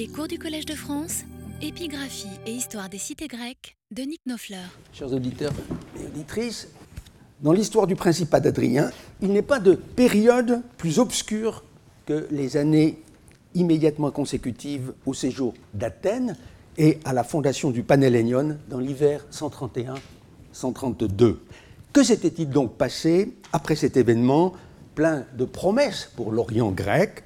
Les cours du Collège de France, épigraphie et histoire des cités grecques de Nick Nofleur. Chers auditeurs et auditrices, dans l'histoire du Principat d'Adrien, il n'est pas de période plus obscure que les années immédiatement consécutives au séjour d'Athènes et à la fondation du Panhellénion dans l'hiver 131-132. Que s'était-il donc passé après cet événement plein de promesses pour l'Orient grec,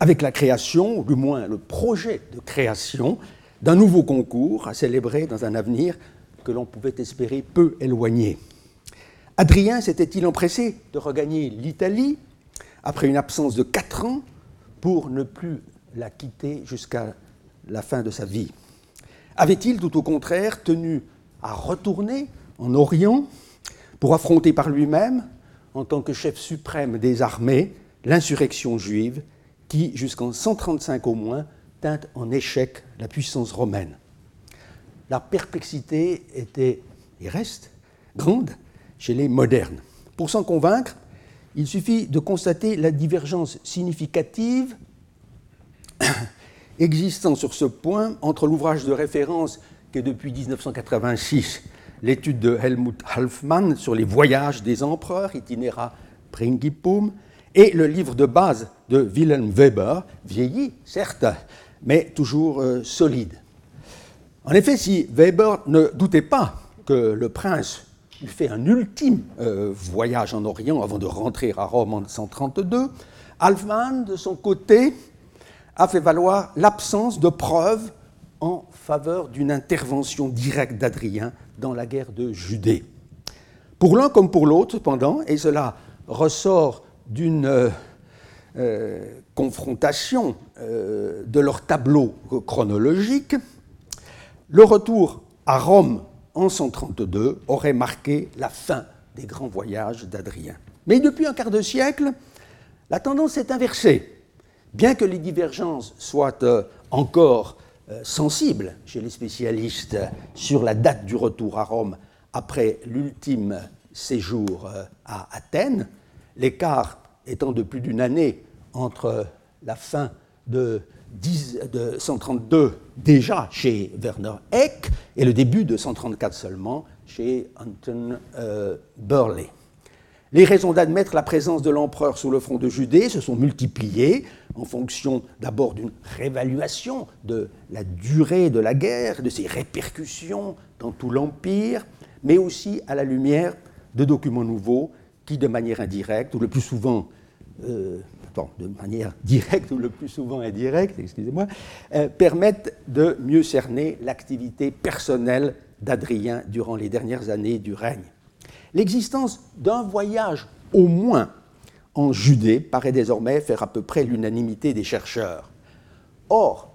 avec la création, ou du moins le projet de création, d'un nouveau concours à célébrer dans un avenir que l'on pouvait espérer peu éloigné. Adrien s'était-il empressé de regagner l'Italie après une absence de quatre ans pour ne plus la quitter jusqu'à la fin de sa vie? Avait-il tout au contraire tenu à retourner en Orient pour affronter par lui-même, en tant que chef suprême des armées, l'insurrection juive qui, jusqu'en 135 au moins, tint en échec la puissance romaine. La perplexité était et reste grande chez les modernes. Pour s'en convaincre, il suffit de constater la divergence significative existant sur ce point entre l'ouvrage de référence qui est depuis 1986 l'étude de Helmut Halfmann sur les voyages des empereurs, Itinera Principum, et le livre de base de Wilhelm Weber, vieilli, certes, mais toujours euh, solide. En effet, si Weber ne doutait pas que le prince eût fait un ultime euh, voyage en Orient avant de rentrer à Rome en 132, Halfmann, de son côté, a fait valoir l'absence de preuves en faveur d'une intervention directe d'Adrien dans la guerre de Judée. Pour l'un comme pour l'autre, cependant, et cela ressort d'une euh, euh, confrontation euh, de leur tableau chronologique, le retour à Rome en 132 aurait marqué la fin des grands voyages d'Adrien. Mais depuis un quart de siècle, la tendance est inversée. Bien que les divergences soient encore sensibles chez les spécialistes sur la date du retour à Rome après l'ultime séjour à Athènes, l'écart étant de plus d'une année entre la fin de, 132 déjà chez Werner Eck et le début de 134 seulement chez Anton euh, Burley. Les raisons d'admettre la présence de l'empereur sous le front de Judée se sont multipliées en fonction d'abord d'une réévaluation de la durée de la guerre, de ses répercussions dans tout l'Empire, mais aussi à la lumière de documents nouveaux qui, de manière indirecte, ou le plus souvent, euh, de manière directe ou le plus souvent indirecte, excusez-moi, euh, permettent de mieux cerner l'activité personnelle d'Adrien durant les dernières années du règne. L'existence d'un voyage au moins en Judée paraît désormais faire à peu près l'unanimité des chercheurs. Or,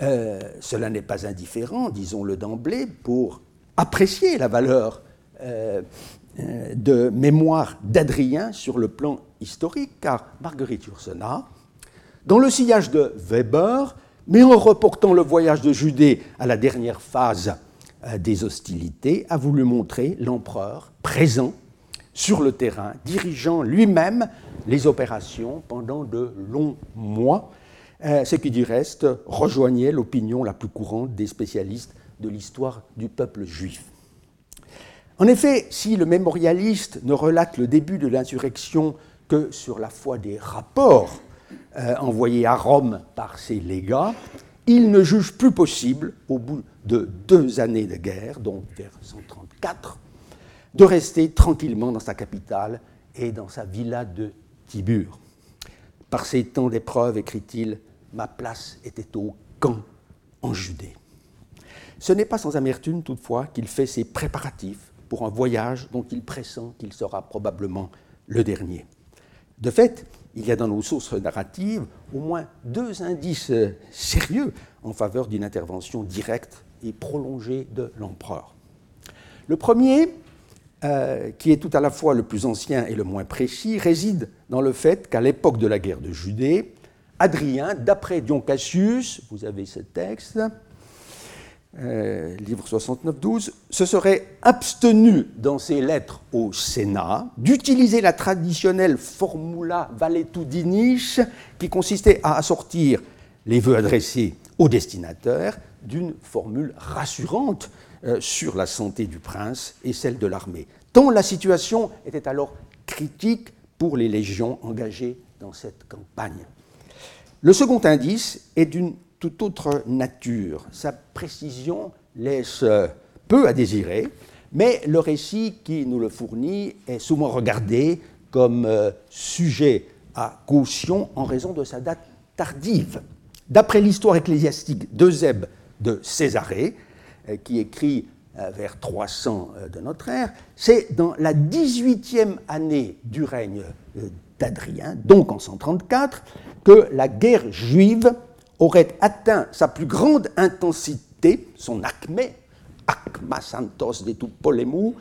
euh, cela n'est pas indifférent, disons-le d'emblée, pour apprécier la valeur euh, de mémoire d'Adrien sur le plan historique, car Marguerite Yourcenar, dans le sillage de Weber, mais en reportant le voyage de Judée à la dernière phase euh, des hostilités, a voulu montrer l'empereur présent sur le terrain, dirigeant lui-même les opérations pendant de longs mois, euh, ce qui du reste rejoignait l'opinion la plus courante des spécialistes de l'histoire du peuple juif. En effet, si le mémorialiste ne relate le début de l'insurrection que sur la foi des rapports euh, envoyés à Rome par ses légats, il ne juge plus possible, au bout de deux années de guerre, donc vers 134, de rester tranquillement dans sa capitale et dans sa villa de Tibur. Par ces temps d'épreuve, écrit-il, ma place était au camp en Judée. Ce n'est pas sans amertume toutefois qu'il fait ses préparatifs pour un voyage dont il pressent qu'il sera probablement le dernier. De fait, il y a dans nos sources narratives au moins deux indices sérieux en faveur d'une intervention directe et prolongée de l'empereur. Le premier, euh, qui est tout à la fois le plus ancien et le moins précis, réside dans le fait qu'à l'époque de la guerre de Judée, Adrien, d'après Dion Cassius, vous avez ce texte, euh, livre 69-12, se serait abstenu dans ses lettres au Sénat d'utiliser la traditionnelle formula valetudinis qui consistait à assortir les vœux adressés au destinataire d'une formule rassurante euh, sur la santé du prince et celle de l'armée, tant la situation était alors critique pour les légions engagées dans cette campagne. Le second indice est d'une toute autre nature. Sa précision laisse peu à désirer, mais le récit qui nous le fournit est souvent regardé comme euh, sujet à caution en raison de sa date tardive. D'après l'histoire ecclésiastique d'Eusèbe de Césarée, euh, qui écrit euh, vers 300 de notre ère, c'est dans la 18e année du règne d'Adrien, donc en 134, que la guerre juive aurait atteint sa plus grande intensité, son acmé, acma santos de tu polemou,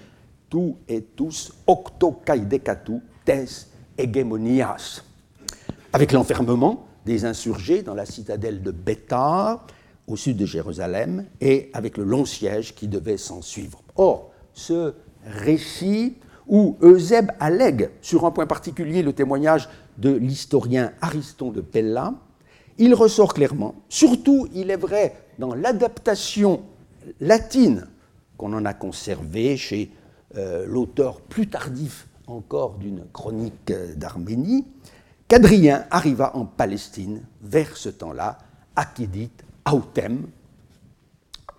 tu et tous octo decatu tes hegemonias. Avec l'enfermement des insurgés dans la citadelle de Béthar, au sud de Jérusalem, et avec le long siège qui devait s'en suivre. Or, ce récit où Eusèbe allègue sur un point particulier le témoignage de l'historien Ariston de Pella, il ressort clairement, surtout il est vrai dans l'adaptation latine qu'on en a conservée chez euh, l'auteur plus tardif encore d'une chronique d'Arménie, qu'Adrien arriva en Palestine vers ce temps-là, acquidit autem,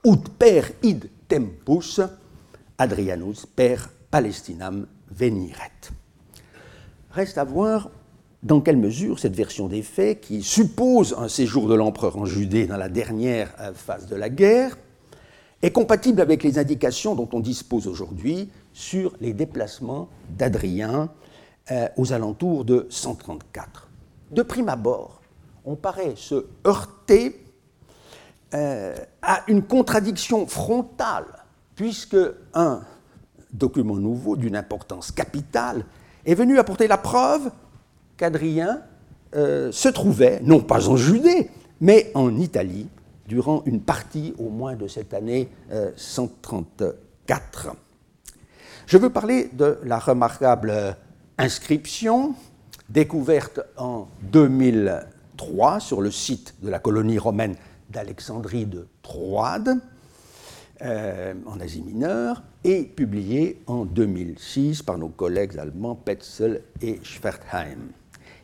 ut per id tempus, Adrianus per Palestinam veniret. Reste à voir dans quelle mesure cette version des faits, qui suppose un séjour de l'empereur en Judée dans la dernière euh, phase de la guerre, est compatible avec les indications dont on dispose aujourd'hui sur les déplacements d'Adrien euh, aux alentours de 134. De prime abord, on paraît se heurter euh, à une contradiction frontale, puisque un document nouveau d'une importance capitale est venu apporter la preuve qu'Adrien euh, se trouvait, non pas en Judée, mais en Italie, durant une partie au moins de cette année 134. Euh, Je veux parler de la remarquable inscription découverte en 2003 sur le site de la colonie romaine d'Alexandrie de Troade, euh, en Asie mineure, et publiée en 2006 par nos collègues allemands Petzel et Schwertheim.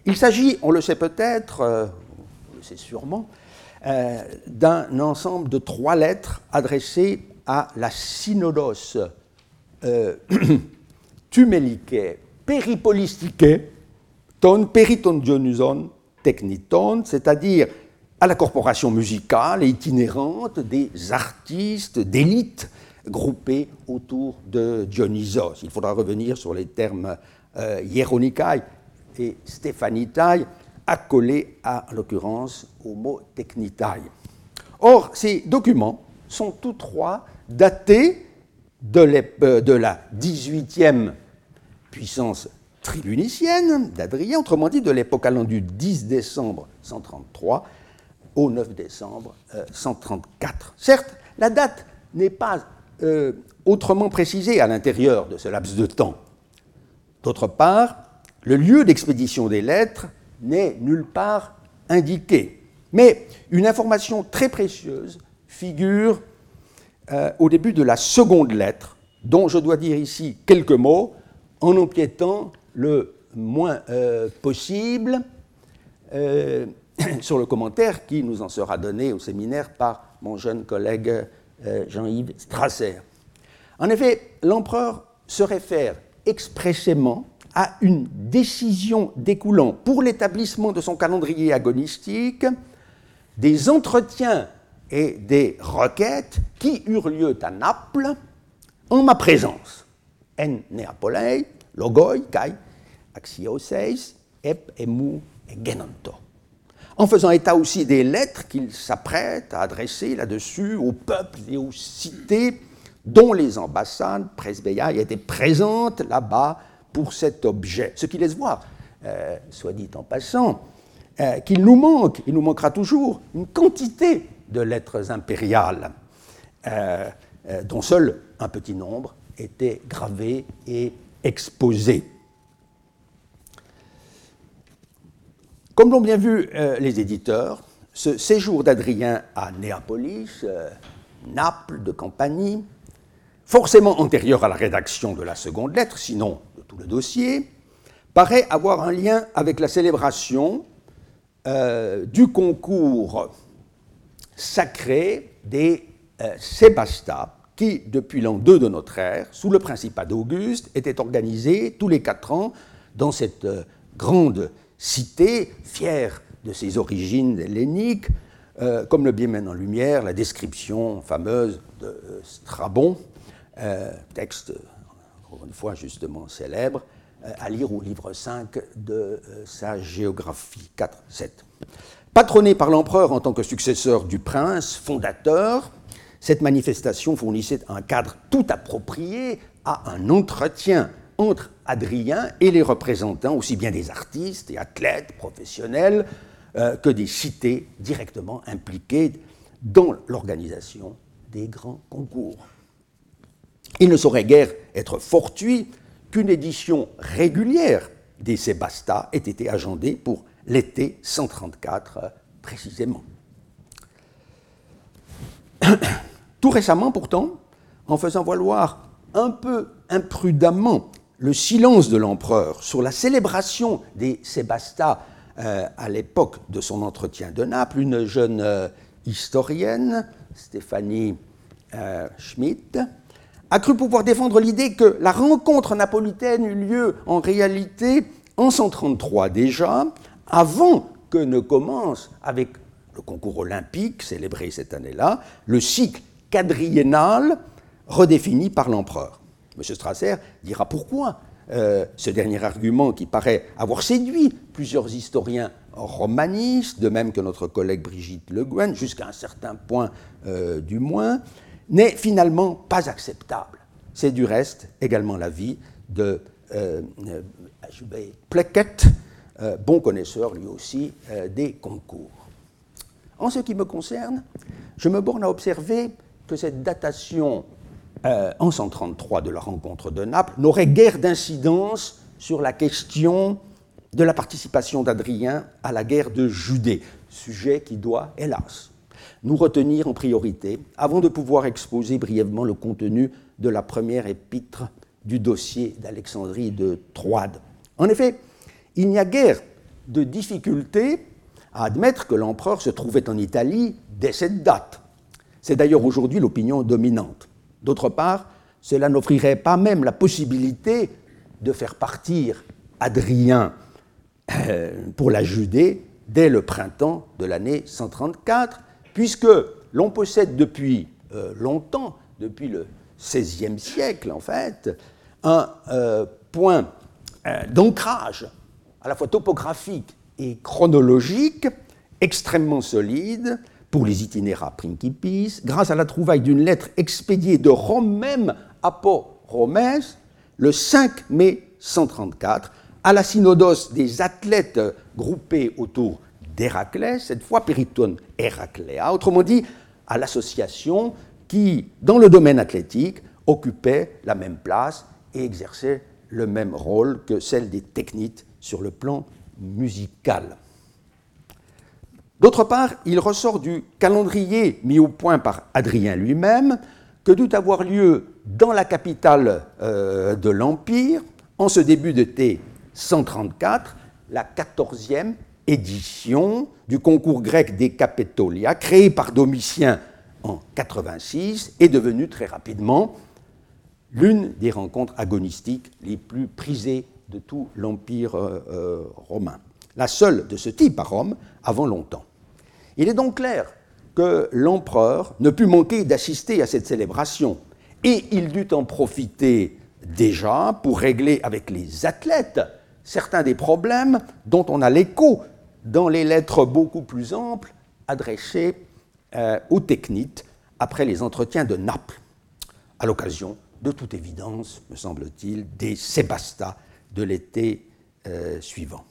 Il s'agit, on le sait peut-être, euh, on le sait sûrement, euh, d'un ensemble de trois lettres adressées à la synodos euh, tumelike peripolistike ton periton techniton, c'est-à-dire à la corporation musicale itinérante des artistes d'élite groupés autour de Dionysos. Il faudra revenir sur les termes euh, et Stephanitai, accolés à l'occurrence au mot technitai. Or, ces documents sont tous trois datés de, euh, la 18e puissance tribunicienne d'Adrien, autrement dit de l'époque allant du 10 décembre 133 au 9 décembre 134. Euh, Certes, la date n'est pas euh, autrement précisée à l'intérieur de ce laps de temps. D'autre part, le lieu d'expédition des lettres n'est nulle part indiqué. Mais une information très précieuse figure euh, au début de la seconde lettre, dont je dois dire ici quelques mots en empiétant le moins euh, possible euh, sur le commentaire qui nous en sera donné au séminaire par mon jeune collègue Jean-Yves Strasser. En effet, l'empereur se réfère expressément à une décision découlant pour l'établissement de son calendrier agonistique des entretiens et des requêtes qui eurent lieu à Naples en ma présence. En Neapolei, logoi, kai, axioseis, ep emu et genonto. En faisant état aussi des lettres qu'il s'apprête à adresser là-dessus aux peuples et aux cités dont les ambassades presbytiales étaient présentes là-bas pour cet objet. Ce qui laisse voir, euh, soit dit en passant, euh, qu'il nous manque, il nous manquera toujours, une quantité de lettres impériales, euh, dont seul un petit nombre était gravé et exposé. Comme l'ont bien vu les éditeurs, ce séjour d'Adrien à Néapolis, Naples, de Campanie, forcément antérieur à la rédaction de la seconde lettre, sinon le dossier, paraît avoir un lien avec la célébration euh, du concours sacré des euh, Sébasta, qui, depuis l'an 2 de notre ère, sous le principat d'Auguste, était organisé tous les quatre ans dans cette euh, grande cité, fière de ses origines helléniques, euh, comme le bien met en lumière la description fameuse de Strabon, texte, une fois justement célèbre, à lire au livre 5 de sa géographie 4-7. Patronné par l'empereur en tant que successeur du prince, fondateur, cette manifestation fournissait un cadre tout approprié à un entretien entre Adrien et les représentants aussi bien des artistes et athlètes professionnels euh, que des cités directement impliquées dans l'organisation des grands concours. Il ne saurait guère être fortuit qu'une édition régulière des Sébasta ait été agendée pour l'été 134 euh, précisément. Tout récemment, pourtant, en faisant valoir un peu imprudemment le silence de l'empereur sur la célébration des Sébasta euh, à l'époque de son entretien de Naples, une jeune euh, historienne, Stéphanie Schmidt, a cru pouvoir défendre l'idée que la rencontre napolitaine eut lieu en réalité en 133 déjà, avant que ne commence, avec le concours olympique célébré cette année-là, le cycle quadriennal redéfini par l'empereur. M. Strasser dira pourquoi euh, ce dernier argument qui paraît avoir séduit plusieurs historiens romanistes, de même que notre collègue Brigitte Le Guen, jusqu'à un certain point euh, du moins, n'est finalement pas acceptable. C'est du reste également l'avis de euh, Plequette, euh, bon connaisseur lui aussi des concours. En ce qui me concerne, je me borne à observer que cette datation euh, en 133 de la rencontre de Naples n'aurait guère d'incidence sur la question de la participation d'Adrien à la guerre de Judée, sujet qui doit, hélas, nous retenir en priorité avant de pouvoir exposer brièvement le contenu de la première épître du dossier d'Alexandrie de Troade. En effet, il n'y a guère de difficulté à admettre que l'empereur se trouvait en Italie dès cette date. C'est d'ailleurs aujourd'hui l'opinion dominante. D'autre part, cela n'offrirait pas même la possibilité de faire partir Adrien euh, pour la Judée dès le printemps de l'année 134, puisque l'on possède depuis euh, longtemps, depuis le XVIe siècle en fait, un euh, point d'ancrage à la fois topographique et chronologique extrêmement solide pour les itinéra principis, grâce à la trouvaille d'une lettre expédiée de Rome même à Romès le 5 mai 134 à la synodos des athlètes groupés autour d'Héraclès, cette fois Periton Héracléa, autrement dit à l'association qui, dans le domaine athlétique, occupait la même place et exerçait le même rôle que celle des technites sur le plan musical. D'autre part, il ressort du calendrier mis au point par Adrien lui-même que doit avoir lieu dans la capitale euh, de l'Empire, en ce début de T 134, la 14e édition du concours grec des Capitolia, créé par Domitien en 86, est devenue très rapidement l'une des rencontres agonistiques les plus prisées de tout l'Empire euh, euh, romain. La seule de ce type à Rome avant longtemps. Il est donc clair que l'empereur ne put manquer d'assister à cette célébration, et il dut en profiter déjà pour régler avec les athlètes certains des problèmes dont on a l'écho dans les lettres beaucoup plus amples adressées euh, aux technites après les entretiens de Naples, à l'occasion, de toute évidence, me semble-t-il, des Sébasta de l'été euh, suivant.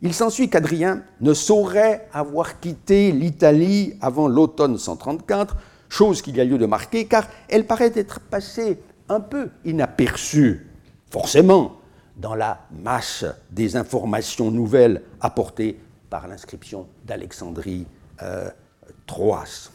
Il s'ensuit qu'Adrien ne saurait avoir quitté l'Italie avant l'automne 134, chose qu'il y a lieu de marquer, car elle paraît être passée un peu inaperçue, forcément, dans la masse des informations nouvelles apportées par l'inscription d'Alexandrie Troas.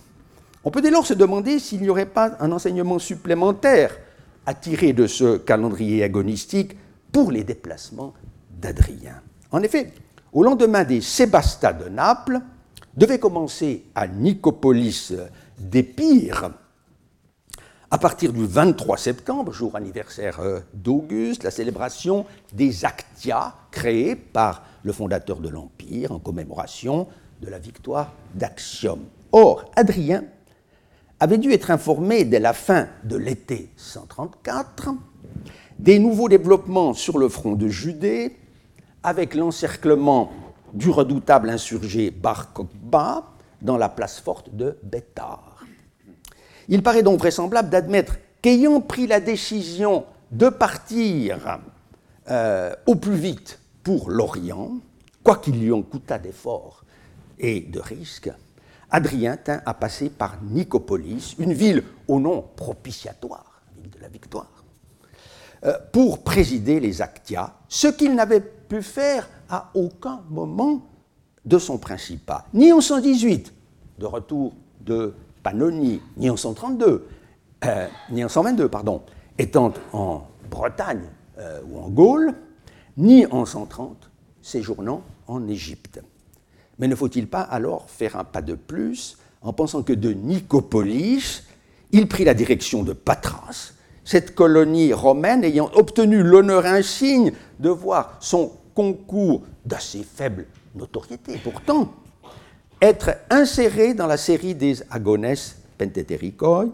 On peut dès lors se demander s'il n'y aurait pas un enseignement supplémentaire à tirer de ce calendrier agonistique pour les déplacements d'Adrien. En effet, au lendemain des Sébastas de Naples, devait commencer à Nicopolis d'Épire, à partir du 23 septembre, jour anniversaire euh, d'Auguste, la célébration des Actia créés par le fondateur de l'Empire en commémoration de la victoire d'Axiom. Or, Adrien avait dû être informé dès la fin de l'été 134 des nouveaux développements sur le front de Judée, avec l'encerclement du redoutable insurgé Bar Kokhba dans la place forte de Bétar. Il paraît donc vraisemblable d'admettre qu'ayant pris la décision de partir euh, au plus vite pour l'Orient, quoi qu'il lui en coûtât d'efforts et de risques, Adrien tint à passer par Nicopolis, une ville au nom propitiatoire, ville de la victoire, euh, pour présider les Actia, ce qu'il n'avait pu faire à aucun moment de son principat, ni en 118, de retour de Pannonie, ni en 132, euh, ni en 122, pardon, étant en Bretagne euh, ou en Gaule, ni en 130, séjournant en Égypte. Mais ne faut-il pas alors faire un pas de plus en pensant que de Nicopolis, il prit la direction de Patras, cette colonie romaine ayant obtenu l'honneur insigne de voir son concours d'assez faible notoriété pourtant être inséré dans la série des Agones Pentetericoi,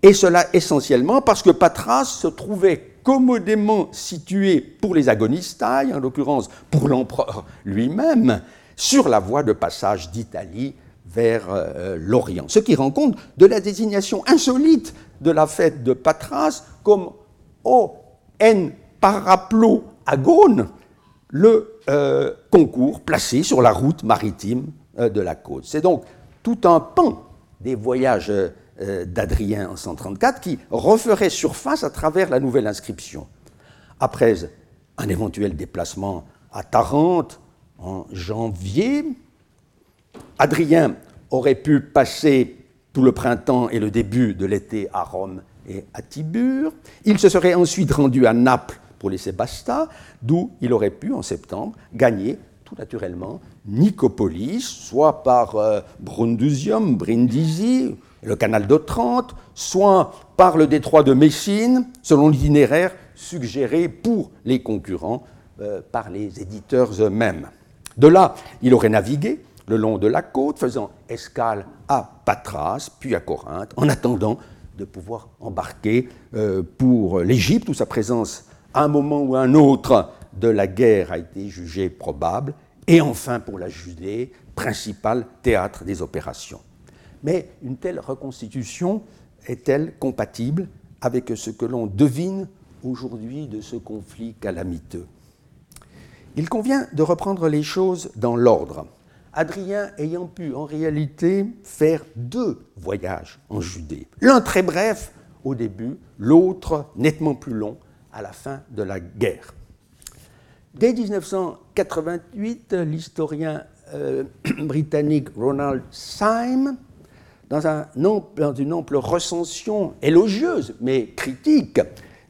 et cela essentiellement parce que Patras se trouvait commodément situé pour les agonistai, en l'occurrence pour l'empereur lui-même, sur la voie de passage d'Italie vers euh, l'Orient. Ce qui rend compte de la désignation insolite de la fête de Patras comme O N paraplo agone, le euh, concours placé sur la route maritime de la côte. C'est donc tout un pan des voyages d'Adrien en 134 qui referait surface à travers la nouvelle inscription. Après un éventuel déplacement à Tarente, en janvier. Adrien aurait pu passer tout le printemps et le début de l'été à Rome et à Tibur. Il se serait ensuite rendu à Naples pour les Sébastas, d'où il aurait pu, en septembre, gagner tout naturellement Nicopolis, soit par euh, Brundusium, Brindisi, le canal d'Otrante, soit par le détroit de Messine, selon l'itinéraire suggéré pour les concurrents euh, par les éditeurs eux-mêmes. De là, il aurait navigué le long de la côte, faisant escale à Patras, puis à Corinthe, en attendant de pouvoir embarquer euh, pour l'Égypte, où sa présence à un moment ou à un autre de la guerre a été jugée probable, et enfin pour la Judée, principal théâtre des opérations. Mais une telle reconstitution est-elle compatible avec ce que l'on devine aujourd'hui de ce conflit calamiteux? Il convient de reprendre les choses dans l'ordre. Adrien ayant pu en réalité faire deux voyages en Judée. L'un très bref au début, l'autre nettement plus long à la fin de la guerre. Dès 1988, l'historien euh, britannique Ronald Syme, dans, une ample recension élogieuse mais critique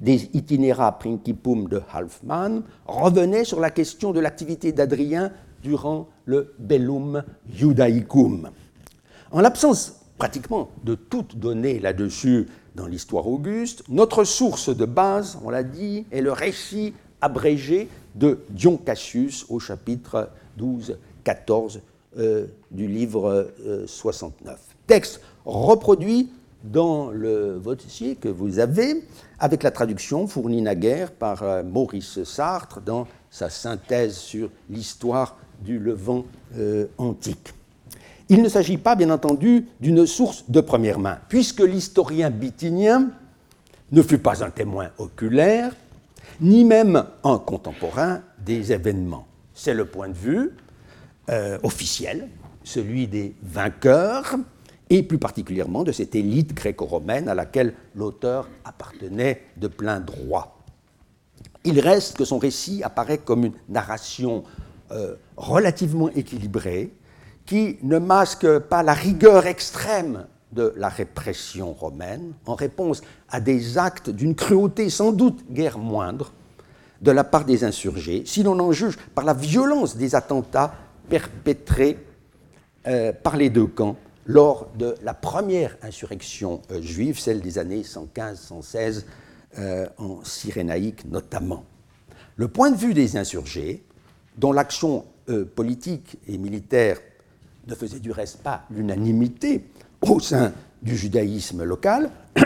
des Itinera Principum de Halfman revenait sur la question de l'activité d'Adrien durant le Bellum Judaicum. En l'absence pratiquement de toute donnée là-dessus dans l'histoire auguste, notre source de base, on l'a dit, est le récit abrégé de Dion Cassius au chapitre 12-14 euh, du livre 69. Euh, Texte reproduit dans le dossier que vous avez, avec la traduction fournie naguère par euh, Maurice Sartre dans sa synthèse sur l'histoire du Levant antique. Il ne s'agit pas, bien entendu, d'une source de première main, puisque l'historien bitinien ne fut pas un témoin oculaire, ni même un contemporain des événements. C'est le point de vue euh, officiel, celui des vainqueurs, et plus particulièrement de cette élite gréco-romaine à laquelle l'auteur appartenait de plein droit. Il reste que son récit apparaît comme une narration euh, relativement équilibrée qui ne masque pas la rigueur extrême de la répression romaine, en réponse à des actes d'une cruauté sans doute guère moindre de la part des insurgés, si l'on en juge par la violence des attentats perpétrés euh, par les deux camps lors de la première insurrection euh, juive, celle des années 115-116, euh, en Cyrénaïque notamment. Le point de vue des insurgés, dont l'action politique et militaire ne faisait du reste pas l'unanimité au sein du judaïsme local,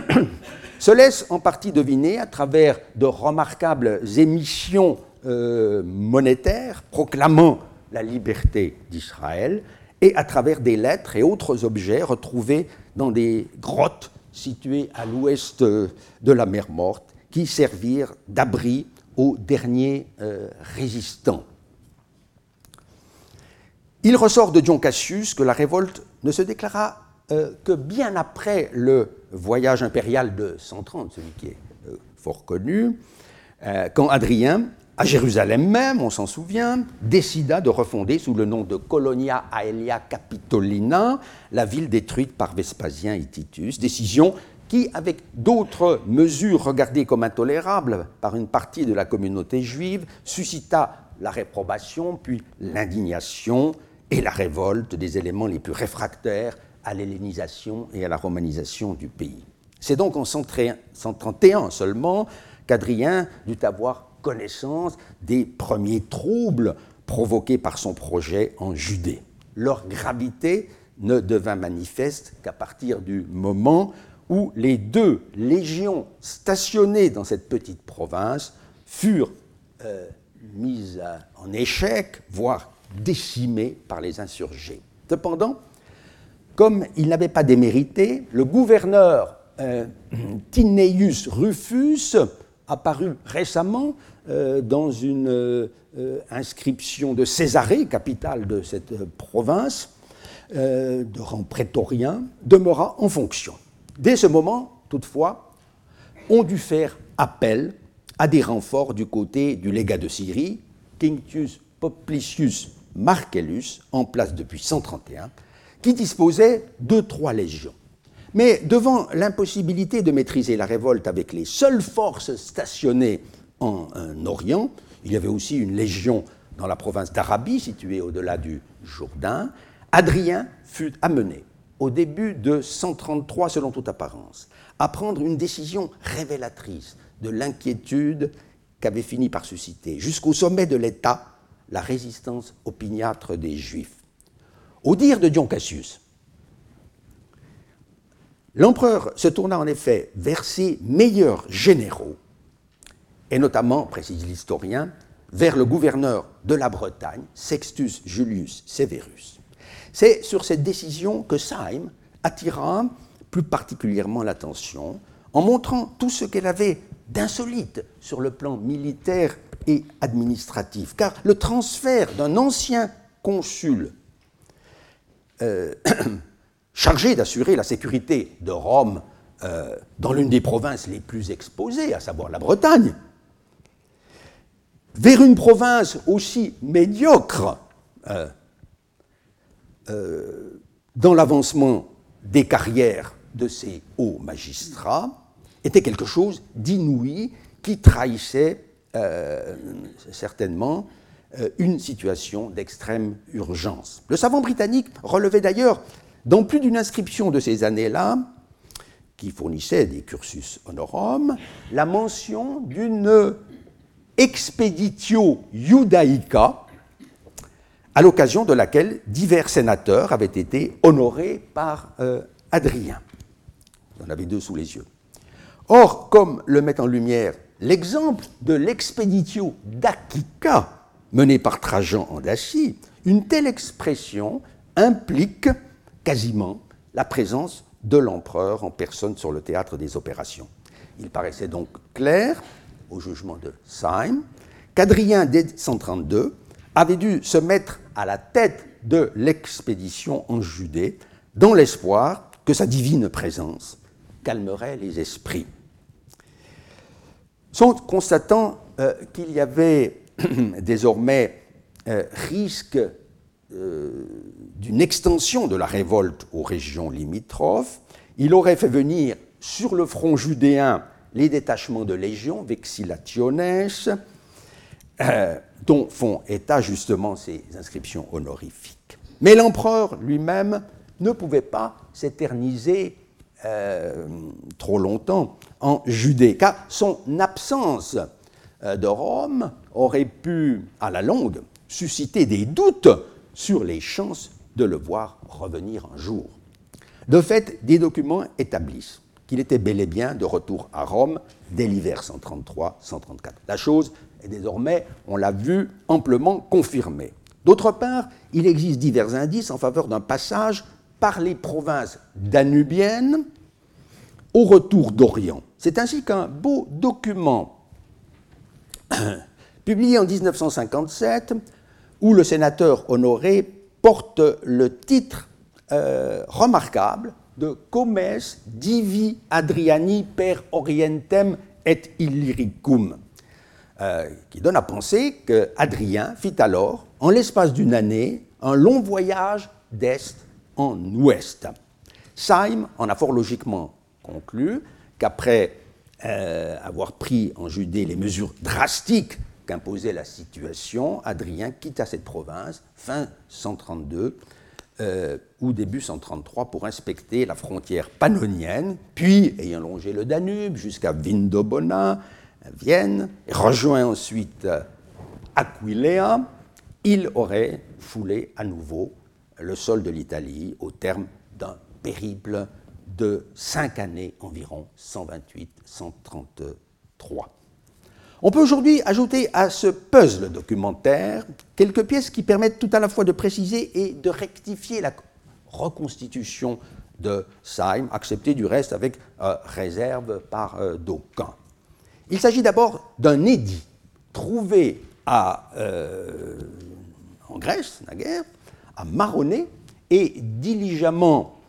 se laisse en partie deviner à travers de remarquables émissions euh, monétaires proclamant la liberté d'Israël et à travers des lettres et autres objets retrouvés dans des grottes situées à l'ouest de la mer Morte qui servirent d'abri aux derniers euh, résistants. Il ressort de Dion Cassius que la révolte ne se déclara euh, que bien après le voyage impérial de 130, celui qui est euh, fort connu, euh, quand Adrien, à Jérusalem même, on s'en souvient, décida de refonder sous le nom de Colonia Aelia Capitolina la ville détruite par Vespasien et Titus, décision qui, avec d'autres mesures regardées comme intolérables par une partie de la communauté juive, suscita la réprobation, puis l'indignation et la révolte des éléments les plus réfractaires à l'hellénisation et à la romanisation du pays. C'est donc en 131 seulement qu'Adrien dut avoir connaissance des premiers troubles provoqués par son projet en Judée. Leur gravité ne devint manifeste qu'à partir du moment où les deux légions stationnées dans cette petite province furent euh, mises en échec, voire décimées par les insurgés. Cependant, comme il n'avait pas démérité, le gouverneur euh, Tineius Rufus, apparu récemment euh, dans une euh, inscription de Césarée, capitale de cette province, de rang prétorien, demeura en fonction. Dès ce moment, toutefois, on dut faire appel à des renforts du côté du légat de Syrie, Quinctius Poplicius Marcellus, en place depuis 131, qui disposait de trois légions. Mais devant l'impossibilité de maîtriser la révolte avec les seules forces stationnées en, Orient, il y avait aussi une légion dans la province d'Arabie, située au-delà du Jourdain, Adrien fut amené, au début de 133 selon toute apparence, à prendre une décision révélatrice de l'inquiétude qu'avait fini par susciter, jusqu'au sommet de l'État, la résistance opiniâtre des Juifs. Au dire de Dion Cassius, l'empereur se tourna en effet vers ses meilleurs généraux, et notamment, précise l'historien, vers le gouverneur de la Bretagne, Sextus Julius Severus. C'est sur cette décision que Syme attira plus particulièrement l'attention en montrant tout ce qu'elle avait d'insolite sur le plan militaire et administratif, car le transfert d'un ancien consul euh, chargé d'assurer la sécurité de Rome euh, dans l'une des provinces les plus exposées, à savoir la Bretagne, vers une province aussi médiocre euh, dans l'avancement des carrières de ces hauts magistrats, était quelque chose d'inouï qui trahissait certainement une situation d'extrême urgence. Le savant britannique relevait d'ailleurs dans plus d'une inscription de ces années-là, qui fournissait des cursus honorum, la mention d'une expeditio judaica, à l'occasion de laquelle divers sénateurs avaient été honorés par euh, Adrien. Y en avait deux sous les yeux. Or, comme le met en lumière l'exemple de l'expeditio dacica, menée par Trajan en Dacie, une telle expression implique quasiment la présence de l'empereur en personne sur le théâtre des opérations. Il paraissait donc clair, au jugement de Syme, qu'Adrien, dès 132, avait dû se mettre à la tête de l'expédition en Judée, dans l'espoir que sa divine présence calmerait les esprits. Sont constatant euh, qu'il y avait désormais euh, risque d'une extension de la révolte aux régions limitrophes. Il aurait fait venir sur le front judéen les détachements de légions, vexillationes, euh, dont font état justement ces inscriptions honorifiques. Mais l'empereur lui-même ne pouvait pas s'éterniser euh, trop longtemps en Judée, car son absence euh, de Rome aurait pu, à la longue, susciter des doutes sur les chances de le voir revenir un jour. De fait, des documents établissent qu'il était bel et bien de retour à Rome dès l'hiver 133-134. La chose est désormais, on l'a vu, amplement confirmée. D'autre part, il existe divers indices en faveur d'un passage par les provinces danubiennes au retour d'Orient. C'est ainsi qu'un beau document publié en 1957, où le sénateur Honoré porte le titre euh, remarquable de Comes divi Adriani per orientem et illyricum, euh, qui donne à penser que Adrien fit alors, en l'espace d'une année, un long voyage d'est en ouest. Saïm en a fort logiquement conclu qu'après euh, avoir pris en Judée les mesures drastiques qu'imposait la situation, Adrien quitta cette province fin 132 euh, ou début 133 pour inspecter la frontière pannonienne, puis, ayant longé le Danube jusqu'à Vindobona, Vienne, et rejoint ensuite Aquileia, il aurait foulé à nouveau le sol de l'Italie au terme d'un périple de cinq années environ, 128-133. On peut aujourd'hui ajouter à ce puzzle documentaire quelques pièces qui permettent tout à la fois de préciser et de rectifier la reconstitution de Syme, acceptée du reste avec euh, réserve par euh, d'aucuns. Il s'agit d'abord d'un édit trouvé euh, en Grèce, naguère, à Maronée, et diligemment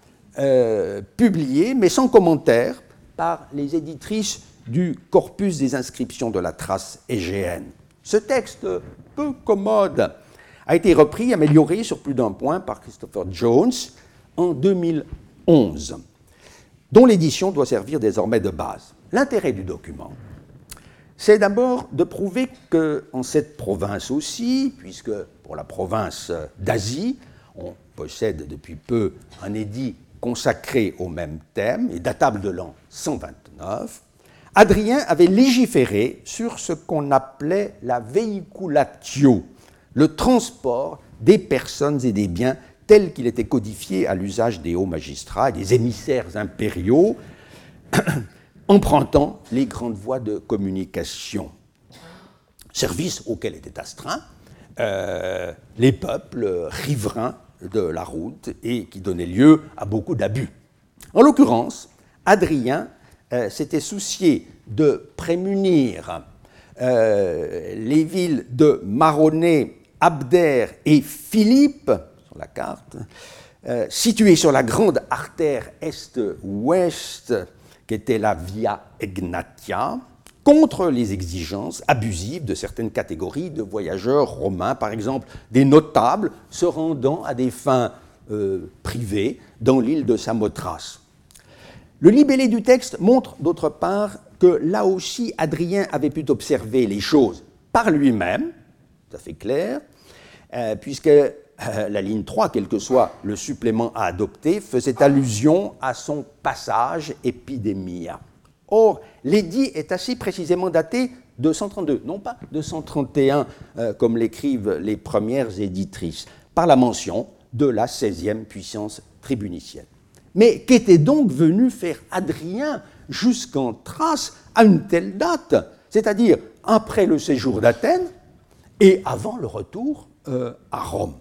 publié, mais sans commentaire, par les éditrices du corpus des inscriptions de la trace égéenne. Ce texte peu commode a été repris, amélioré sur plus d'un point par Christopher Jones en 2011, dont l'édition doit servir désormais de base. L'intérêt du document, c'est d'abord de prouver qu'en cette province aussi, puisque pour la province d'Asie, on possède depuis peu un édit consacré au même thème et datable de l'an 129, Adrien avait légiféré sur ce qu'on appelait la vehiculatio, le transport des personnes et des biens tel qu'il était codifié à l'usage des hauts magistrats et des émissaires impériaux, empruntant les grandes voies de communication. Service auquel étaient astreints euh, les peuples riverains de la route et qui donnait lieu à beaucoup d'abus. En l'occurrence, Adrien euh, s'était soucié de prémunir euh, les villes de Maronnet, Abder et Philippe, euh, situées sur la grande artère est-ouest qui était la Via Egnatia, contre les exigences abusives de certaines catégories de voyageurs romains, par exemple des notables se rendant à des fins privées dans l'île de Samothrace. Le libellé du texte montre d'autre part que là aussi Adrien avait pu observer les choses par lui-même, à fait clair, euh, puisque euh, la ligne 3, quel que soit le supplément à adopter, faisait allusion à son passage épidémia. Or, l'édit est assez précisément daté de 132, non pas de 131, euh, comme l'écrivent les premières éditrices, par la mention de la 16e puissance tribunicienne. Mais qu'était donc venu faire Adrien jusqu'en Thrace à une telle date, c'est-à-dire après le séjour d'Athènes et avant le retour euh, à Rome?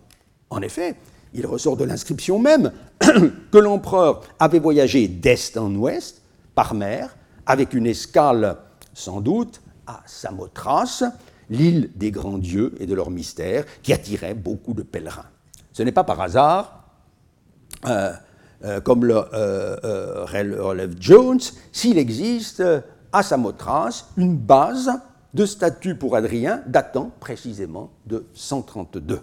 En effet, il ressort de l'inscription même que l'empereur avait voyagé d'est en ouest par mer, avec une escale sans doute à Samothrace, l'île des grands dieux et de leurs mystères, qui attirait beaucoup de pèlerins. Ce n'est pas par hasard euh, euh, comme le euh, relève Jones, s'il existe à Samothrace une base de statut pour Adrien datant précisément de 132.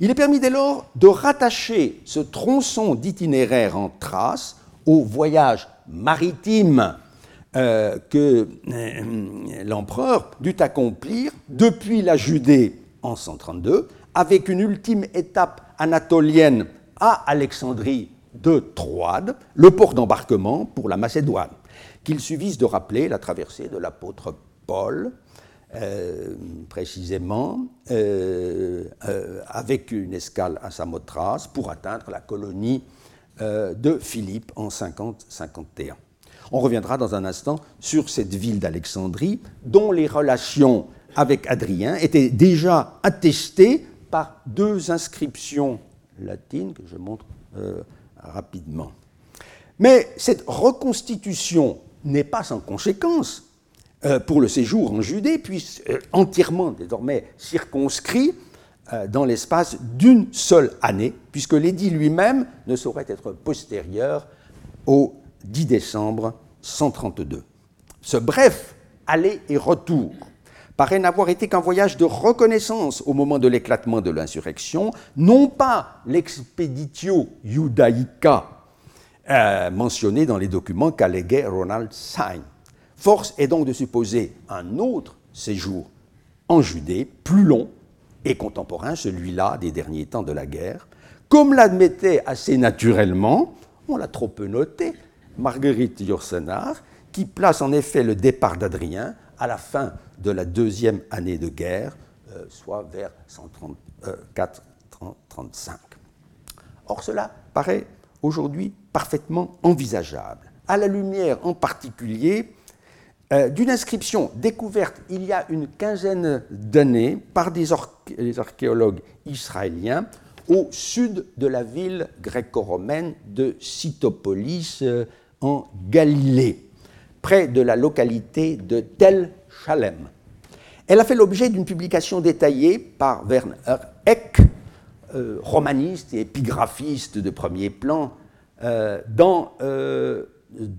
Il est permis dès lors de rattacher ce tronçon d'itinéraire en Thrace au voyage maritime euh, que euh, l'empereur dut accomplir depuis la Judée en 132, avec une ultime étape anatolienne à Alexandrie de Troade, le port d'embarquement pour la Macédoine, qu'il suffise de rappeler la traversée de l'apôtre Paul, euh, précisément, avec une escale à Samothrace pour atteindre la colonie de Philippe en 50-51. On reviendra dans un instant sur cette ville d'Alexandrie, dont les relations avec Adrien étaient déjà attestées par deux inscriptions latines que je montre euh, rapidement. Mais cette reconstitution n'est pas sans conséquence euh, pour le séjour en Judée, puis euh, entièrement désormais circonscrit dans l'espace d'une seule année, puisque l'édit lui-même ne saurait être postérieur au 10 décembre 132. Ce bref aller et retour paraît n'avoir été qu'un voyage de reconnaissance au moment de l'éclatement de l'insurrection, non pas l'expeditio judaica euh, mentionné dans les documents qu'alléguait Ronald Syme. Force est donc de supposer un autre séjour en Judée, plus long et contemporain, celui-là des derniers temps de la guerre, comme l'admettait assez naturellement, on l'a trop peu noté, Marguerite Yourcenar, qui place en effet le départ d'Adrien à la fin de la deuxième année de guerre, euh, soit vers 134-35. Or, cela paraît aujourd'hui parfaitement envisageable, à la lumière en particulier euh, d'une inscription découverte il y a une quinzaine d'années par des, archéologues israéliens au sud de la ville gréco-romaine de Cytopolis, euh, en Galilée, près de la localité de Tel Shalem. Elle a fait l'objet d'une publication détaillée par Werner Eck, euh, romaniste et épigraphiste de premier plan, euh, dans euh,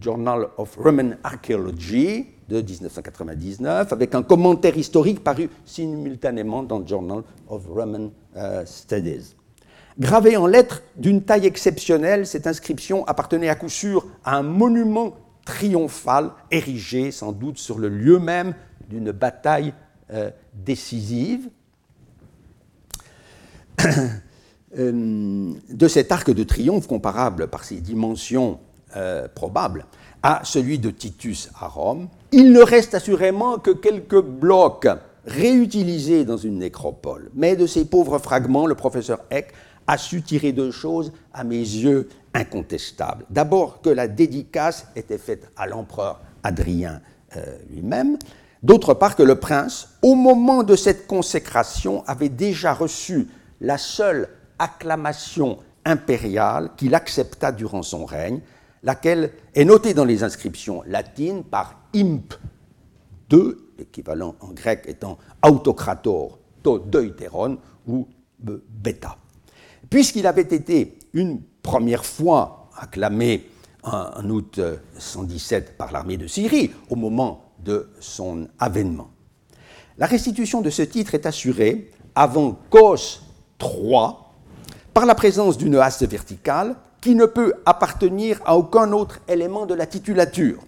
Journal of Roman Archaeology de 1999, avec un commentaire historique paru simultanément dans Journal of Roman Studies. Gravée en lettres d'une taille exceptionnelle, cette inscription appartenait à coup sûr à un monument triomphal érigé sans doute sur le lieu même d'une bataille euh, décisive. Euh, de cet arc de triomphe comparable par ses dimensions euh, probables à celui de Titus à Rome, il ne reste assurément que quelques blocs réutilisés dans une nécropole. Mais de ces pauvres fragments, le professeur Eck a su tirer deux choses, à mes yeux, incontestables. D'abord, que la dédicace était faite à l'empereur Adrien euh, lui-même. D'autre part, que le prince, au moment de cette consécration, avait déjà reçu la seule acclamation impériale qu'il accepta durant son règne, laquelle est notée dans les inscriptions latines par imp 2, l'équivalent en grec étant autocrator to deuteron ou beta puisqu'il avait été une première fois acclamé en août 117 par l'armée de Syrie au moment de son avènement. La restitution de ce titre est assurée avant Cos III par la présence d'une haste verticale qui ne peut appartenir à aucun autre élément de la titulature.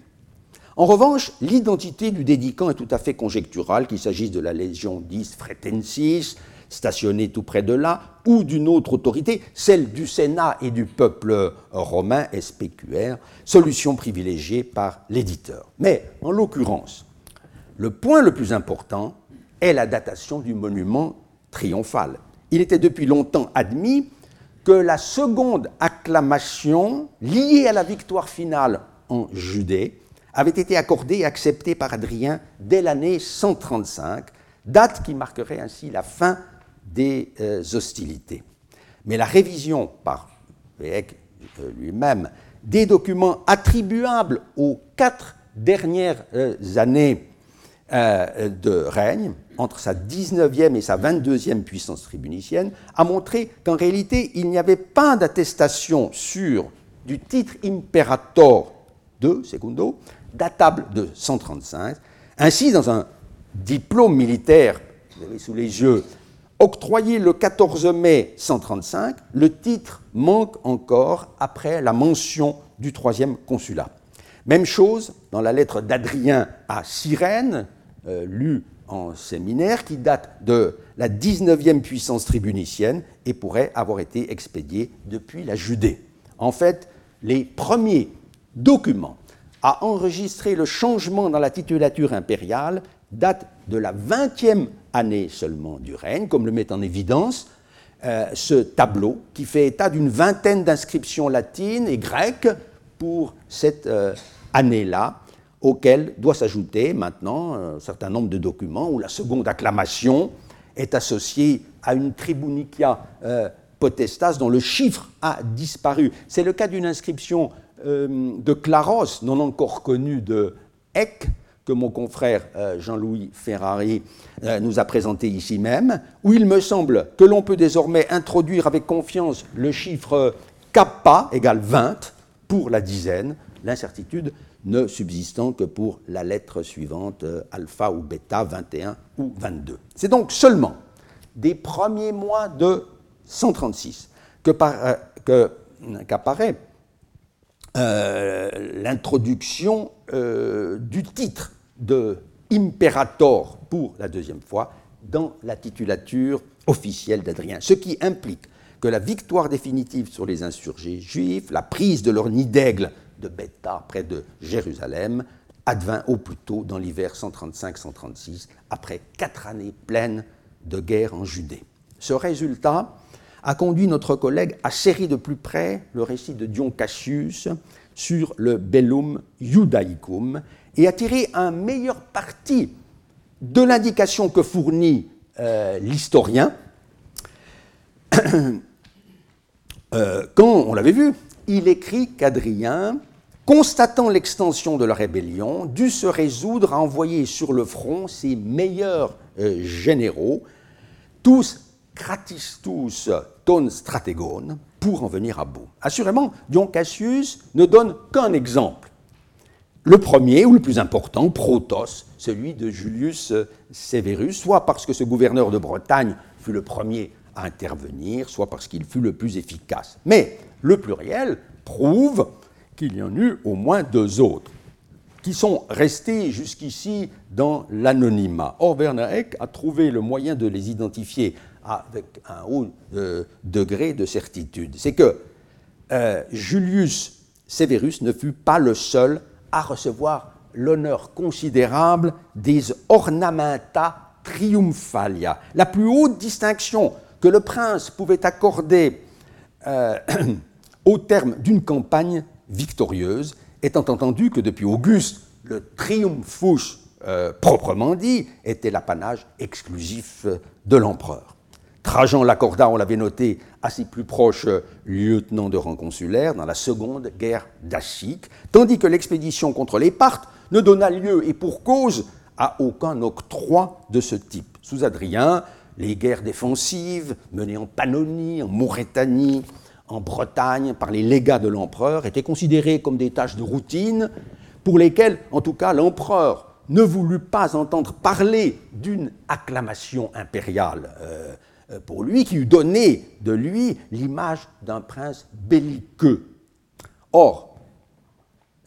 En revanche, l'identité du dédicant est tout à fait conjecturale, qu'il s'agisse de la légion 10 Fretensis, stationnée tout près de là, ou d'une autre autorité, celle du Sénat et du peuple romain, SPQR, solution privilégiée par l'éditeur. Mais, en l'occurrence, le point le plus important est la datation du monument triomphal. Il était depuis longtemps admis que la seconde acclamation liée à la victoire finale en Judée avait été accordée et acceptée par Adrien dès l'année 135, date qui marquerait ainsi la fin des euh, hostilités. Mais la révision par Beck euh, lui-même des documents attribuables aux quatre dernières euh, années de règne, entre sa 19e et sa 22e puissance tribunicienne, a montré qu'en réalité, il n'y avait pas d'attestation sûre du titre imperator de Secundo, datable de 135. Ainsi, dans un diplôme militaire, vous avez sous les yeux Octroyé le 14 mai 135, le titre manque encore après la mention du troisième consulat. Même chose dans la lettre d'Adrien à Cyrène, euh, lue en séminaire, qui date de la 19e puissance tribunicienne et pourrait avoir été expédiée depuis la Judée. En fait, les premiers documents à enregistrer le changement dans la titulature impériale datent de la 20e année seulement du règne, comme le met en évidence euh, ce tableau qui fait état d'une vingtaine d'inscriptions latines et grecques pour cette euh, année-là, auquel doit s'ajouter maintenant un certain nombre de documents où la seconde acclamation est associée à une tribunicia euh, potestas dont le chiffre a disparu. C'est le cas d'une inscription euh, de Claros, non encore connue de Eck, que mon confrère euh, Jean-Louis Ferrari nous a présenté ici même, où il me semble que l'on peut désormais introduire avec confiance le chiffre kappa égale 20 pour la dizaine, l'incertitude ne subsistant que pour la lettre suivante, euh, alpha ou bêta, 21 ou 22. C'est donc seulement des premiers mois de 136 euh, qu'apparaît euh, l'introduction du titre de imperator pour la deuxième fois dans la titulature officielle d'Adrien, ce qui implique que la victoire définitive sur les insurgés juifs, la prise de leur nid d'aigle de Bethta, près de Jérusalem, advint au plus tôt dans l'hiver 135-136, après quatre années pleines de guerre en Judée. Ce résultat a conduit notre collègue à serrer de plus près le récit de Dion Cassius sur le Bellum Judaicum et à tirer un meilleur parti de l'indication que fournit euh, l'historien euh, quand, on l'avait vu, il écrit qu'Adrien, constatant l'extension de la rébellion, dut se résoudre à envoyer sur le front ses meilleurs euh, généraux, tous gratistus ton stratégone, pour en venir à bout. Assurément, Dion Cassius ne donne qu'un exemple. Le premier, ou le plus important, Protos, celui de Julius Severus, soit parce que ce gouverneur de Bretagne fut le premier à intervenir, soit parce qu'il fut le plus efficace. Mais le pluriel prouve qu'il y en eut au moins deux autres qui sont restés jusqu'ici dans l'anonymat. Or, Werner Eck a trouvé le moyen de les identifier avec un haut euh, degré de certitude. C'est que euh, Julius Severus ne fut pas le seul à recevoir l'honneur considérable des ornamenta triumphalia, la plus haute distinction que le prince pouvait accorder euh, au terme d'une campagne victorieuse, étant entendu que depuis Auguste, le triumphus euh, proprement dit était l'apanage exclusif de l'empereur. Trajan l'accorda, on l'avait noté, à ses plus proches lieutenants de rang consulaire dans la seconde guerre dacique, tandis que l'expédition contre les Parthes ne donna lieu, et pour cause, à aucun octroi de ce type. Sous Adrien, les guerres défensives menées en Pannonie, en Maurétanie, en Bretagne par les légats de l'empereur étaient considérées comme des tâches de routine pour lesquelles, en tout cas, l'empereur ne voulut pas entendre parler d'une acclamation impériale euh, euh, pour lui, qui eût donné de lui l'image d'un prince belliqueux. Or,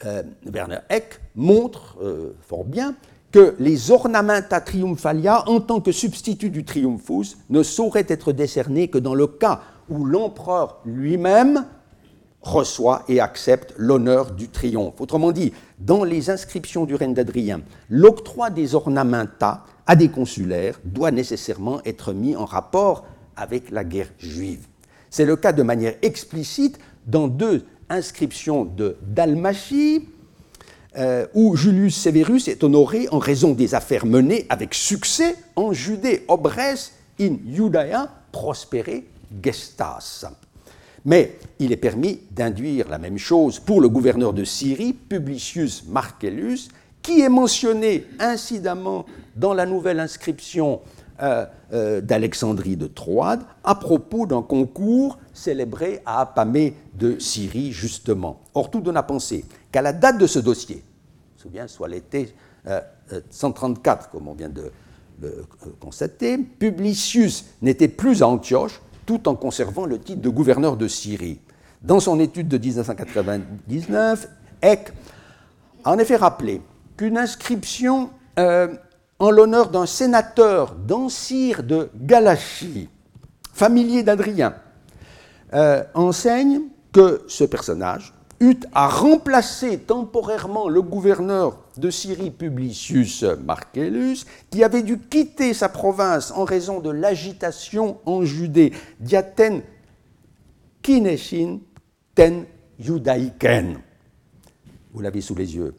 euh, Werner Eck montre fort bien que les ornamenta triumphalia, en tant que substitut du triumphus, ne sauraient être décernés que dans le cas où l'empereur lui-même reçoit et accepte l'honneur du triomphe. Autrement dit, dans les inscriptions du règne d'Adrien, l'octroi des ornamenta à des consulaires doit nécessairement être mis en rapport avec la guerre juive. C'est le cas de manière explicite dans deux inscriptions de Dalmatie, euh, où Julius Severus est honoré en raison des affaires menées avec succès en Judée, obres in Judaea prospere gestas. Mais il est permis d'induire la même chose pour le gouverneur de Syrie, Publicius Marcellus, qui est mentionné incidemment dans la nouvelle inscription euh, euh, d'Alexandrie de Troade à propos d'un concours célébré à Apamée de Syrie, justement. Or, tout donne à penser qu'à la date de ce dossier, souviens, soit l'été 134, comme on vient de le constater, Publicius n'était plus à Antioche tout en conservant le titre de gouverneur de Syrie. Dans son étude de 1999, Eck a en effet rappelé qu'une inscription euh, en l'honneur d'un sénateur d'Ancire de Galachie, familier d'Adrien, euh, enseigne que ce personnage eut à remplacer temporairement le gouverneur de Syrie Publicius Marcellus, qui avait dû quitter sa province en raison de l'agitation en Judée, diaten kineshin ten judaïken. Vous l'avez sous les yeux.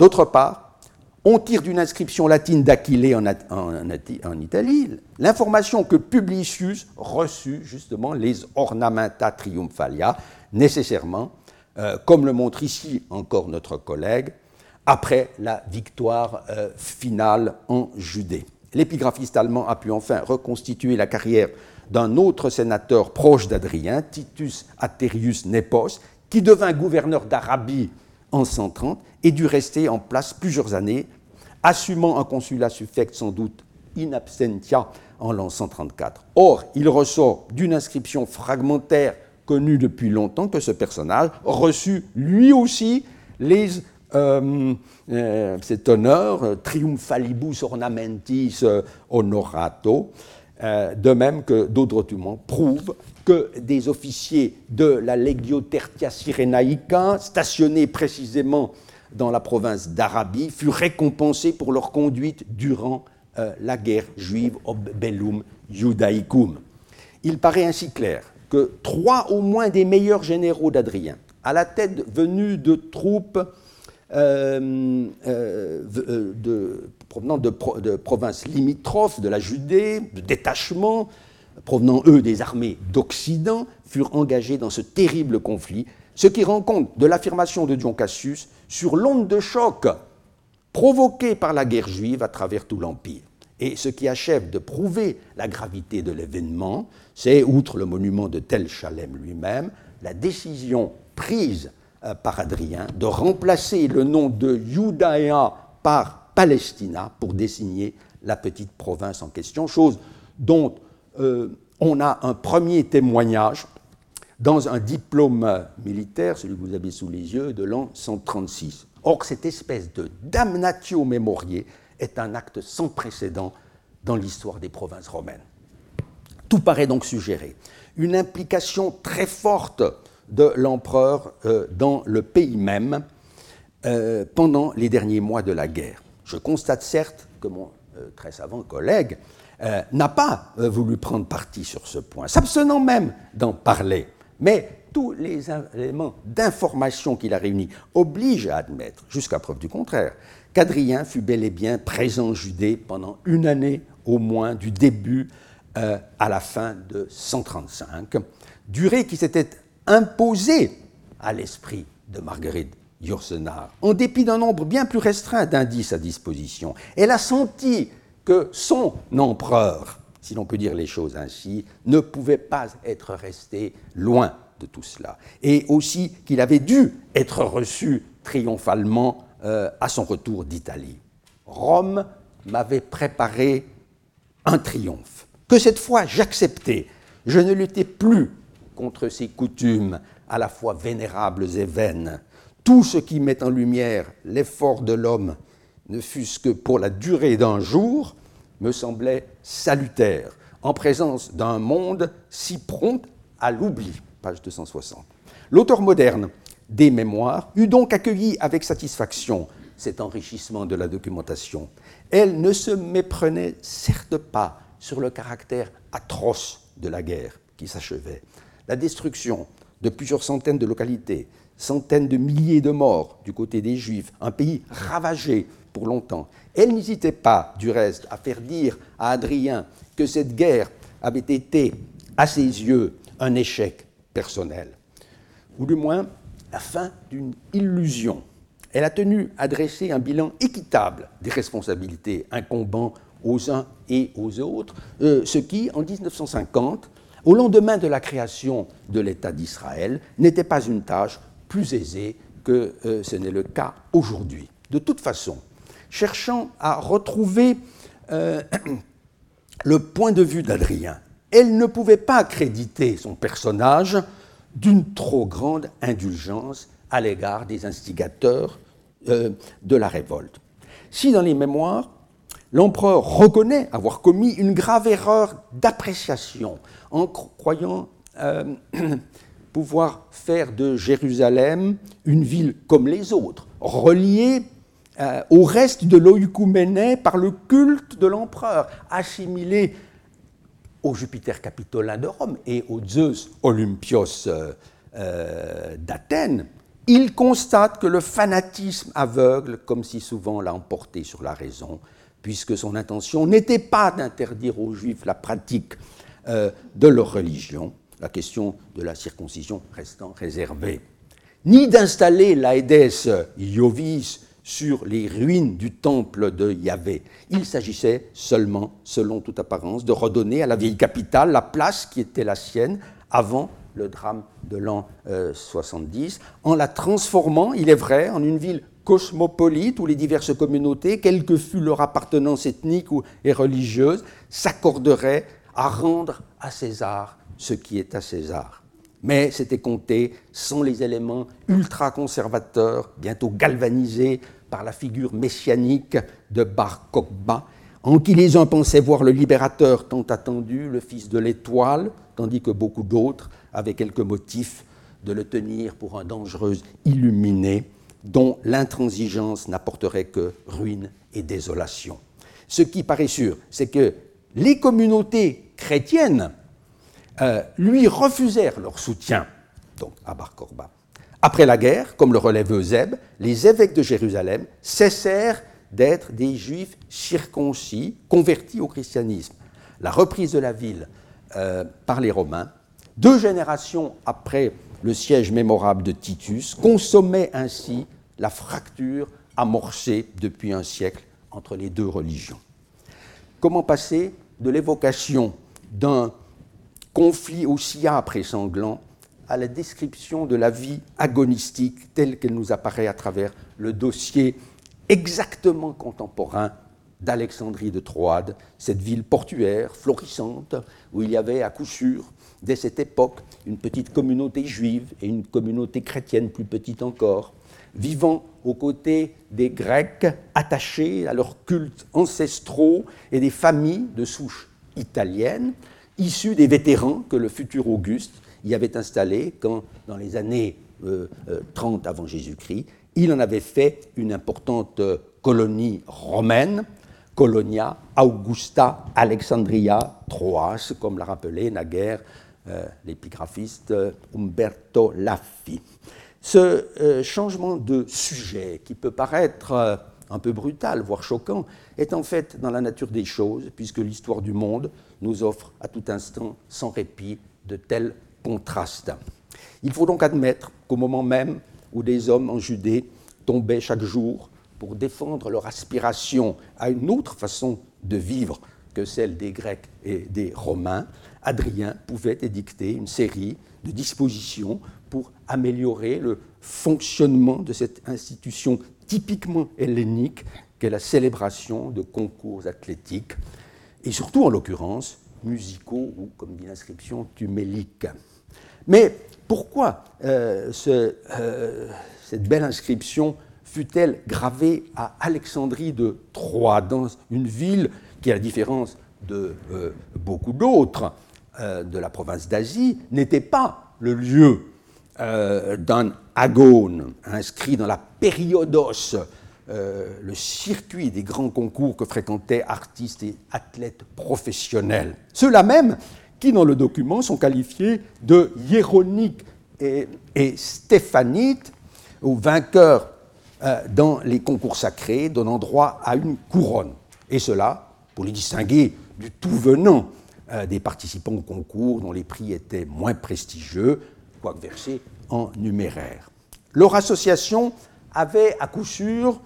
D'autre part, on tire d'une inscription latine d'Aquilée en, Italie l'information que Publicius reçut justement les ornamenta triumphalia, nécessairement, euh, comme le montre ici encore notre collègue, après la victoire euh, finale en Judée. L'épigraphiste allemand a pu enfin reconstituer la carrière d'un autre sénateur proche d'Adrien, Titus Aterius Nepos, qui devint gouverneur d'Arabie en 130 et dut rester en place plusieurs années, assumant un consulat suffect sans doute in absentia en l'an 134. Or, il ressort d'une inscription fragmentaire connue depuis longtemps que ce personnage reçut lui aussi les, euh, euh, cet honneur, triumphalibus ornamentis honorato, euh, de même que d'autres documents prouvent que des officiers de la Legio Tertia Cyrenaica, stationnés précisément dans la province d'Arabie, furent récompensés pour leur conduite durant euh, la guerre juive ob bellum judaicum. Il paraît ainsi clair que trois au moins des meilleurs généraux d'Adrien, à la tête venue de troupes euh, de, provenant de, provinces limitrophes de la Judée, de détachements, provenant eux des armées d'Occident, furent engagés dans ce terrible conflit, ce qui rend compte de l'affirmation de Dion Cassius sur l'onde de choc provoquée par la guerre juive à travers tout l'Empire. Et ce qui achève de prouver la gravité de l'événement, c'est, outre le monument de Tel Chalem lui-même, la décision prise euh, par Adrien de remplacer le nom de Judaïa par Palestina pour désigner la petite province en question, chose dont on a un premier témoignage dans un diplôme militaire, celui que vous avez sous les yeux, de l'an 136. Or, cette espèce de damnatio memoriae est un acte sans précédent dans l'histoire des provinces romaines. Tout paraît donc suggérer une implication très forte de l'empereur euh, dans le pays même euh, pendant les derniers mois de la guerre. Je constate certes que mon euh, très savant collègue euh, n'a pas euh, voulu prendre parti sur ce point, s'abstenant même d'en parler. Mais tous les éléments d'information qu'il a réunis obligent à admettre, jusqu'à preuve du contraire, qu'Adrien fut bel et bien présent en Judée pendant une année au moins du début à la fin de 135, durée qui s'était imposée à l'esprit de Marguerite Yourcenar, en dépit d'un nombre bien plus restreint d'indices à disposition. Elle a senti que son empereur, si l'on peut dire les choses ainsi, ne pouvait pas être resté loin de tout cela, et aussi qu'il avait dû être reçu triomphalement euh, à son retour d'Italie. Rome m'avait préparé un triomphe, que cette fois j'acceptais. Je ne luttais plus contre ces coutumes à la fois vénérables et vaines, tout ce qui met en lumière l'effort de l'homme, ne fût-ce que pour la durée d'un jour, me semblait salutaire, en présence d'un monde si prompt à l'oubli. Page 260. L'auteur moderne des mémoires eut donc accueilli avec satisfaction cet enrichissement de la documentation. Elle ne se méprenait certes pas sur le caractère atroce de la guerre qui s'achevait. La destruction de plusieurs centaines de localités, centaines de milliers de morts du côté des Juifs, un pays ravagé pour longtemps. Elle n'hésitait pas, du reste, à faire dire à Adrien que cette guerre avait été, à ses yeux, un échec personnel, ou du moins la fin d'une illusion. Elle a tenu à dresser un bilan équitable des responsabilités incombant aux uns et aux autres, euh, ce qui, en 1950, au lendemain de la création de l'État d'Israël, n'était pas une tâche plus aisé que euh, ce n'est le cas aujourd'hui. De toute façon, cherchant à retrouver le point de vue d'Adrien. Elle ne pouvait pas accréditer son personnage d'une trop grande indulgence à l'égard des instigateurs de la révolte. Si dans les mémoires, l'empereur reconnaît avoir commis une grave erreur d'appréciation en croyant euh, pouvoir faire de Jérusalem une ville comme les autres, reliée euh, au reste de l'Oïkouménée par le culte de l'empereur, assimilée au Jupiter capitolin de Rome et au Zeus Olympios euh, d'Athènes, il constate que le fanatisme aveugle, comme si souvent l'a emporté sur la raison, puisque son intention n'était pas d'interdire aux Juifs la pratique euh, de leur religion, la question de la circoncision restant réservée, ni d'installer l'Aedes Iovis sur les ruines du temple de Yahvé. Il s'agissait seulement, selon toute apparence, de redonner à la vieille capitale la place qui était la sienne avant le drame de l'an 70, euh, en la transformant, il est vrai, en une ville cosmopolite où les diverses communautés, quelle que fût leur appartenance ethnique ou, religieuse, s'accorderaient à rendre à César ce qui est à César. Mais c'était compté sans les éléments ultra-conservateurs, bientôt galvanisés par la figure messianique de Bar Kokhba, en qui les uns pensaient voir le libérateur tant attendu, le fils de l'étoile, tandis que beaucoup d'autres avaient quelques motifs de le tenir pour un dangereux illuminé dont l'intransigeance n'apporterait que ruine et désolation. Ce qui paraît sûr, c'est que les communautés chrétiennes euh, lui refusèrent leur soutien, donc à Bar Korba. Après la guerre, comme le relève Eusèbe, les évêques de Jérusalem cessèrent d'être des juifs circoncis, convertis au christianisme. La reprise de la ville euh, par les Romains, deux générations après le siège mémorable de Titus, consommait ainsi la fracture amorcée depuis un siècle entre les deux religions. Comment passer de l'évocation d'un conflit aussi âpre et sanglant à la description de la vie agonistique telle qu'elle nous apparaît à travers le dossier exactement contemporain d'Alexandrie de Troade, cette ville portuaire florissante où il y avait à coup sûr, dès cette époque, une petite communauté juive et une communauté chrétienne plus petite encore, vivant aux côtés des Grecs attachés à leurs cultes ancestraux et des familles de souche italienne, issues des vétérans que le futur Auguste y avait installés quand, dans les années 30 euh, euh, avant Jésus-Christ, il en avait fait une importante colonie romaine, Colonia Augusta Alexandria Troas, comme l'a rappelé naguère euh, l'épigraphiste Umberto Laffi. Ce euh, changement de sujet, qui peut paraître euh, un peu brutal, voire choquant, est en fait dans la nature des choses, puisque l'histoire du monde nous offre à tout instant, sans répit, de tels contrastes. Il faut donc admettre qu'au moment même où des hommes en Judée tombaient chaque jour pour défendre leur aspiration à une autre façon de vivre que celle des Grecs et des Romains, Adrien pouvait édicter une série de dispositions pour améliorer le fonctionnement de cette institution typiquement hellénique qu'est la célébration de concours athlétiques, et surtout en l'occurrence musicaux ou, comme dit l'inscription, tuméliques. Mais pourquoi euh, euh, cette belle inscription fut-elle gravée à Alexandrie de Troie, dans une ville qui, à la différence de euh, beaucoup d'autres de la province d'Asie, n'était pas le lieu d'un agone inscrit dans la périodos, euh, le circuit des grands concours que fréquentaient artistes et athlètes professionnels. Ceux-là même qui, dans le document, sont qualifiés de hiéroniques et, stéphanites, ou vainqueurs euh, dans les concours sacrés, donnant droit à une couronne. Et cela pour les distinguer du tout venant des participants au concours dont les prix étaient moins prestigieux, quoique versé en numéraire. Leur association avait à coup sûr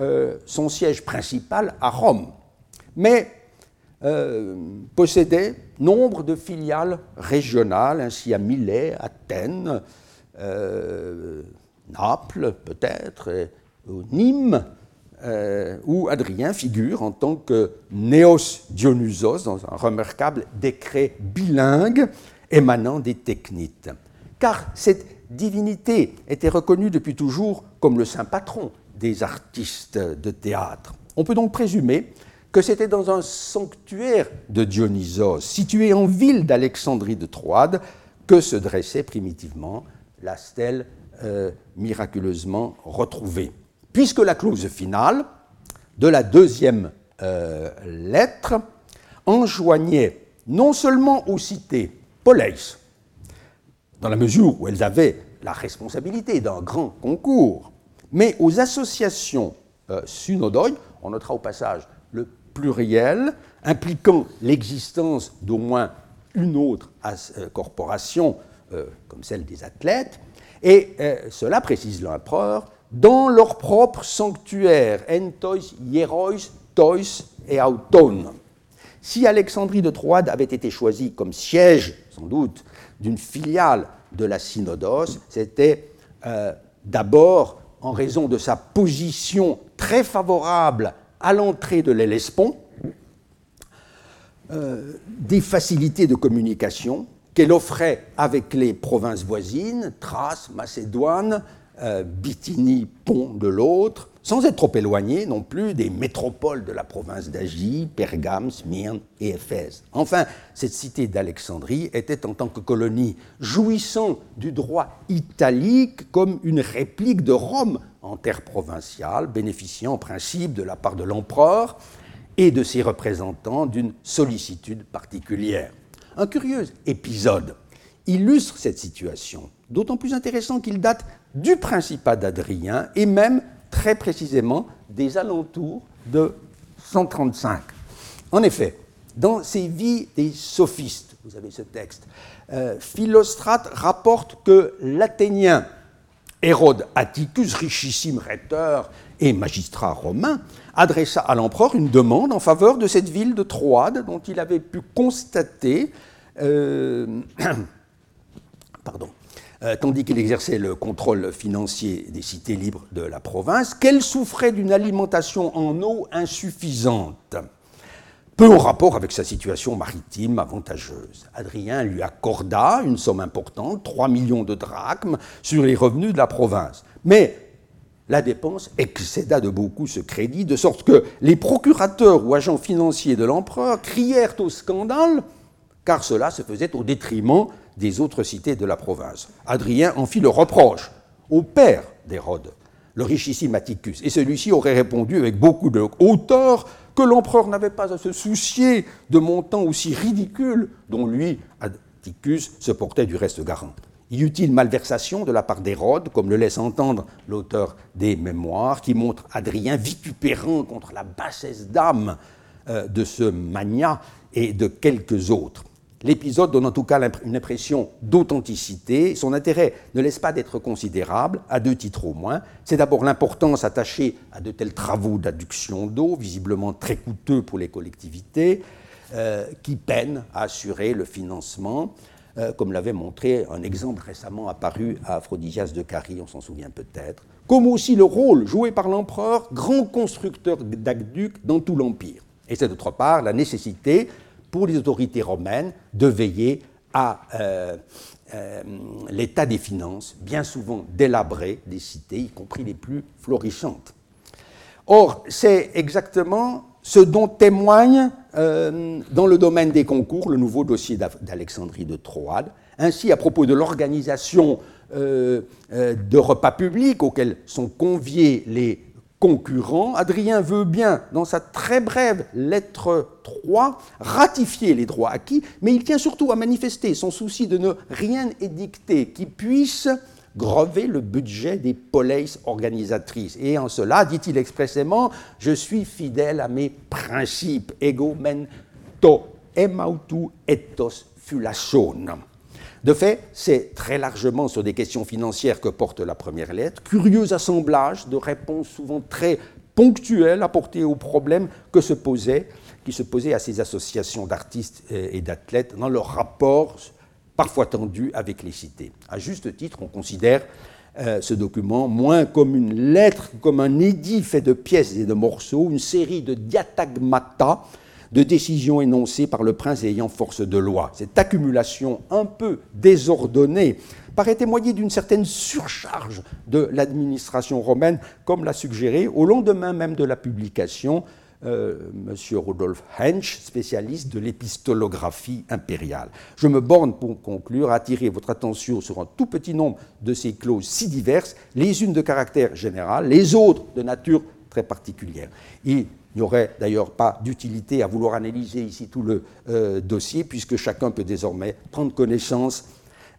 euh, son siège principal à Rome, mais euh, possédait nombre de filiales régionales, ainsi à Milet, Athènes, euh, Naples peut-être, Nîmes, où Adrien figure en tant que Néos Dionysos dans un remarquable décret bilingue émanant des technites. Car cette divinité était reconnue depuis toujours comme le saint patron des artistes de théâtre. On peut donc présumer que c'était dans un sanctuaire de Dionysos, situé en ville d'Alexandrie de Troade, que se dressait primitivement la stèle euh, miraculeusement retrouvée. Puisque la clause finale de la deuxième euh, lettre enjoignait non seulement aux cités Poleis, dans la mesure où elles avaient la responsabilité d'un grand concours, mais aux associations euh, on notera au passage le pluriel, impliquant l'existence d'au moins une autre euh, corporation, euh, comme celle des athlètes, et euh, cela, précise l'empereur, dans leur propre sanctuaire, entois, hierois, tois et auton. Si Alexandrie de Troade avait été choisie comme siège, sans doute, d'une filiale de la Synodos, c'était d'abord en raison de sa position très favorable à l'entrée de l'Hellespont, euh, des facilités de communication qu'elle offrait avec les provinces voisines, Thrace, Macédoine, euh, Bithynie, Pont de l'autre, sans être trop éloignée non plus des métropoles de la province d'Agie, Pergame, Smyrne et Éphèse. Enfin, cette cité d'Alexandrie était en tant que colonie jouissant du droit italique comme une réplique de Rome en terre provinciale, bénéficiant en principe de la part de l'empereur et de ses représentants d'une sollicitude particulière. Un curieux épisode illustre cette situation, d'autant plus intéressant qu'il date du principat d'Adrien et même très précisément des alentours de 135. En effet, dans ses vies des sophistes, vous avez ce texte, euh, Philostrate rapporte que l'Athénien Hérode Atticus, richissime rhéteur et magistrat romain, adressa à l'empereur une demande en faveur de cette ville de Troade dont il avait pu constater, euh, pardon, euh, tandis qu'il exerçait le contrôle financier des cités libres de la province, qu'elle souffrait d'une alimentation en eau insuffisante peu en rapport avec sa situation maritime avantageuse. Adrien lui accorda une somme importante, 3 millions de drachmes, sur les revenus de la province. Mais la dépense excéda de beaucoup ce crédit, de sorte que les procurateurs ou agents financiers de l'empereur crièrent au scandale, car cela se faisait au détriment des autres cités de la province. Adrien en fit le reproche au père d'Hérode, le richissime Atticus, et celui-ci aurait répondu avec beaucoup de hauteur que l'empereur n'avait pas à se soucier de montants aussi ridicules dont lui, Atticus, se portait du reste garant. Y eut-il malversation de la part d'Hérode, comme le laisse entendre l'auteur des Mémoires, qui montre Adrien vitupérant contre la bassesse d'âme euh, de ce magnat et de quelques autres? L'épisode donne en tout cas une impression d'authenticité. Son intérêt ne laisse pas d'être considérable, à deux titres au moins. C'est d'abord l'importance attachée à de tels travaux d'adduction d'eau, visiblement très coûteux pour les collectivités, euh, qui peinent à assurer le financement, euh, comme l'avait montré un exemple récemment apparu à Aphrodisias de Carie, on s'en souvient peut-être, comme aussi le rôle joué par l'empereur, grand constructeur d'aqueducs dans tout l'Empire. Et c'est d'autre part la nécessité pour les autorités romaines de veiller à euh, euh, l'état des finances, bien souvent délabré des cités, y compris les plus florissantes. Or, c'est exactement ce dont témoigne euh, dans le domaine des concours le nouveau dossier d'Alexandrie de Troade. Ainsi, à propos de l'organisation de repas publics auxquels sont conviés les concurrent, Adrien veut bien, dans sa très brève lettre 3, ratifier les droits acquis, mais il tient surtout à manifester son souci de ne rien édicter qui puisse grever le budget des polices organisatrices. Et en cela, dit-il expressément, je suis fidèle à mes principes, ego men to emautu ethos fulachon. De fait, c'est très largement sur des questions financières que porte la première lettre, curieux assemblage de réponses souvent très ponctuelles apportées aux problèmes qui se posaient à ces associations d'artistes et d'athlètes dans leurs rapports parfois tendus avec les cités. À juste titre, on considère euh, ce document, moins comme une lettre, comme un édit fait de pièces et de morceaux, une série de diatagmata, de décisions énoncées par le prince ayant force de loi. Cette accumulation un peu désordonnée paraît témoigner d'une certaine surcharge de l'administration romaine, comme l'a suggéré au lendemain même de la publication euh, M. Rudolf Hensch, spécialiste de l'épistolographie impériale. Je me borne pour conclure à attirer votre attention sur un tout petit nombre de ces clauses si diverses, les unes de caractère général, les autres de nature très particulière. N'y aurait d'ailleurs pas d'utilité à vouloir analyser ici tout le euh, dossier, puisque chacun peut désormais prendre connaissance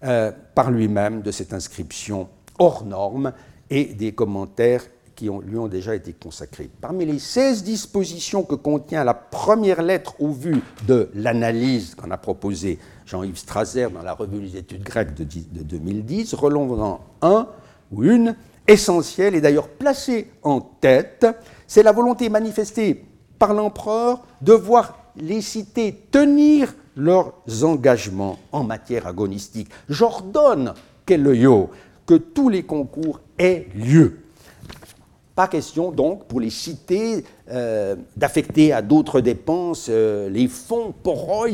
euh, par lui-même de cette inscription hors norme et des commentaires qui lui ont déjà été consacrés. Parmi les 16 dispositions que contient la première lettre au vu de l'analyse qu'en a proposée Jean-Yves Strasser dans la revue des études grecques de, 2010, relevant un ou une essentielle et d'ailleurs placée en tête, c'est la volonté manifestée par l'empereur de voir les cités tenir leurs engagements en matière agonistique. J'ordonne, que tous les concours aient lieu. Pas question donc pour les cités euh, d'affecter à d'autres dépenses euh, les fonds poroi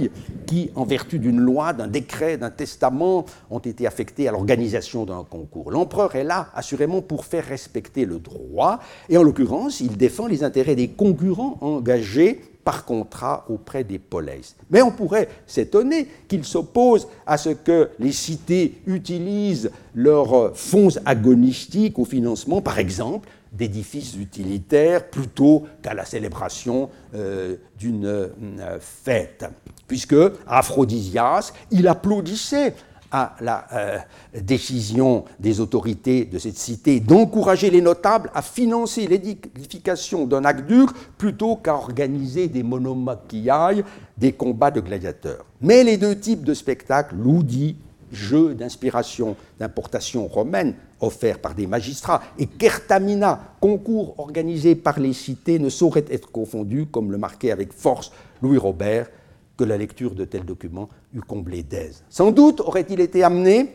qui, en vertu d'une loi, d'un décret, d'un testament, ont été affectés à l'organisation d'un concours. L'empereur est là assurément pour faire respecter le droit et en l'occurrence il défend les intérêts des concurrents engagés par contrat auprès des poleis. Mais on pourrait s'étonner qu'il s'oppose à ce que les cités utilisent leurs fonds agonistiques au financement, par exemple, d'édifices utilitaires plutôt qu'à la célébration euh, d'une euh, fête. Puisque Aphrodisias, il applaudissait à la euh, décision des autorités de cette cité d'encourager les notables à financer l'édification d'un aqueduc plutôt qu'à organiser des monomachiailles, des combats de gladiateurs. Mais les deux types de spectacles, l'oudi jeu d'inspiration d'importation romaine offert par des magistrats, et Kertamina, concours organisé par les cités, ne saurait être confondu, comme le marquait avec force Louis Robert, que la lecture de tels documents eût comblé d'aise. Sans doute aurait-il été amené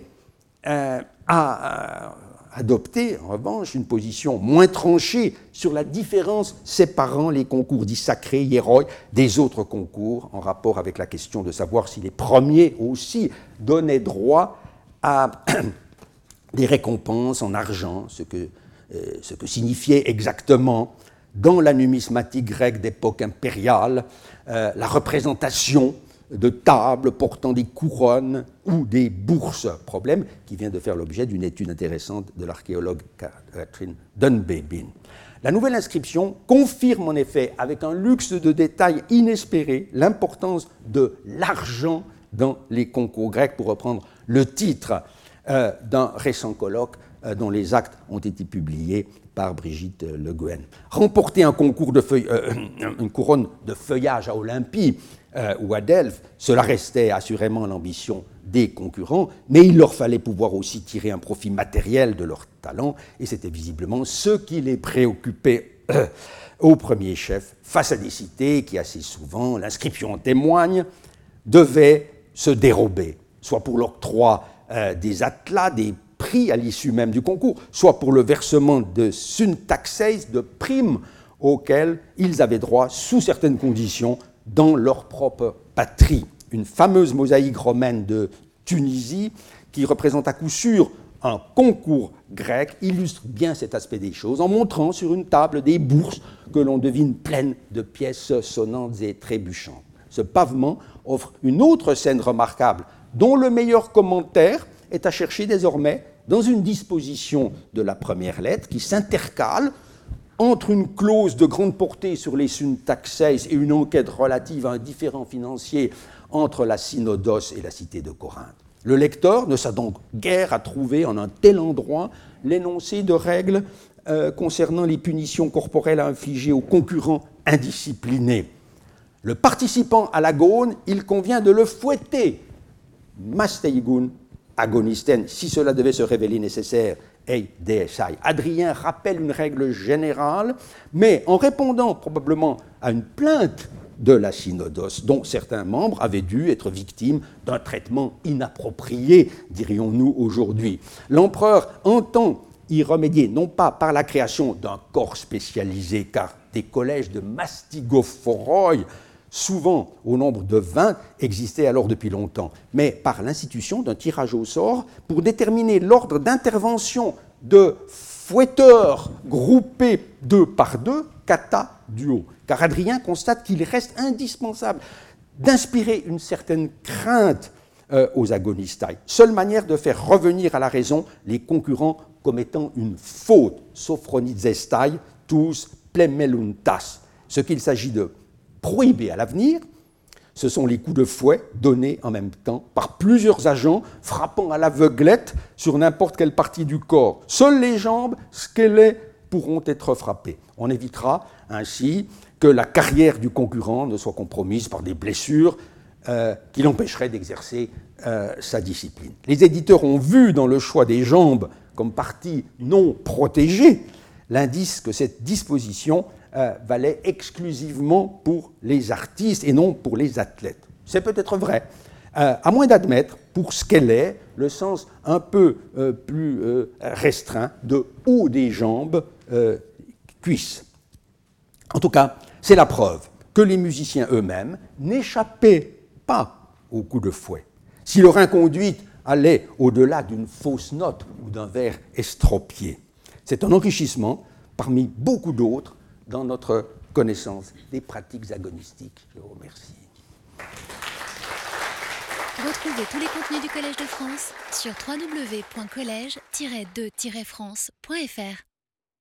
euh, à adopter, en revanche, une position moins tranchée sur la différence séparant les concours dits sacrés, hiéroïs, des autres concours, en rapport avec la question de savoir si les premiers aussi donnaient droit à des récompenses en argent, ce que, euh, ce que signifiait exactement dans la numismatique grecque d'époque impériale euh, la représentation de tables portant des couronnes ou des bourses, problème qui vient de faire l'objet d'une étude intéressante de l'archéologue Catherine Dunbabin. La nouvelle inscription confirme en effet, avec un luxe de détails inespéré, l'importance de l'argent dans les concours grecs, pour reprendre le titre euh, d'un récent colloque euh, dont les actes ont été publiés par Brigitte Le Guen. Remporter un concours de feuille, euh, une couronne de feuillage à Olympie ou à Delphes, cela restait assurément l'ambition des concurrents, mais il leur fallait pouvoir aussi tirer un profit matériel de leur talent, et c'était visiblement ce qui les préoccupait au premier chef, face à des cités qui assez souvent, l'inscription en témoigne, devaient se dérober, soit pour l'octroi euh, des atlas, des prix à l'issue même du concours, soit pour le versement de syntaxes, de primes auxquelles ils avaient droit sous certaines conditions dans leur propre patrie. Une fameuse mosaïque romaine de Tunisie, qui représente à coup sûr un concours grec, illustre bien cet aspect des choses en montrant sur une table des bourses que l'on devine pleines de pièces sonnantes et trébuchantes. Ce pavement offre une autre scène remarquable, dont le meilleur commentaire est à chercher désormais dans une disposition de la première lettre qui s'intercale entre une clause de grande portée sur les syntaxes et une enquête relative à un différent financier entre la synodos et la cité de Corinthe. Le lecteur ne s'a donc guère à trouver en un tel endroit l'énoncé de règles euh, concernant les punitions corporelles à infliger aux concurrents indisciplinés. Le participant à la l'agonie, il convient de le fouetter. Masteigun agonisten, si cela devait se révéler nécessaire, DSI. Adrien rappelle une règle générale, mais en répondant probablement à une plainte de la synodos, dont certains membres avaient dû être victimes d'un traitement inapproprié, dirions-nous aujourd'hui. L'empereur entend y remédier non pas par la création d'un corps spécialisé, car des collèges de mastigophoroi, souvent au nombre de 20, existaient alors depuis longtemps, mais par l'institution d'un tirage au sort pour déterminer l'ordre d'intervention de fouetteurs groupés deux par deux, kata duo. Car Adrien constate qu'il reste indispensable d'inspirer une certaine crainte euh, aux agonistai. Seule manière de faire revenir à la raison les concurrents commettant une faute, sophronizestai, tous plemeluntas. Ce qu'il s'agit de prohiber à l'avenir, ce sont les coups de fouet donnés en même temps par plusieurs agents frappant à l'aveuglette sur n'importe quelle partie du corps. Seules les jambes, squelettes, pourront être frappées. On évitera ainsi que la carrière du concurrent ne soit compromise par des blessures euh, qui l'empêcheraient d'exercer euh, sa discipline. Les éditeurs ont vu dans le choix des jambes comme partie non protégée l'indice que cette disposition euh, valait exclusivement pour les artistes et non pour les athlètes. C'est peut-être vrai, euh, à moins d'admettre, pour ce qu'elle est, le sens un peu euh, plus restreint de haut des jambes, cuisses. En tout cas, c'est la preuve que les musiciens eux-mêmes n'échappaient pas au coup de fouet. Si leur inconduite allait au-delà d'une fausse note ou d'un vers estropié, c'est un enrichissement parmi beaucoup d'autres dans notre connaissance des pratiques agonistiques. Je vous remercie. Retrouvez tous les contenus du Collège de France sur www.colège-2-france.fr.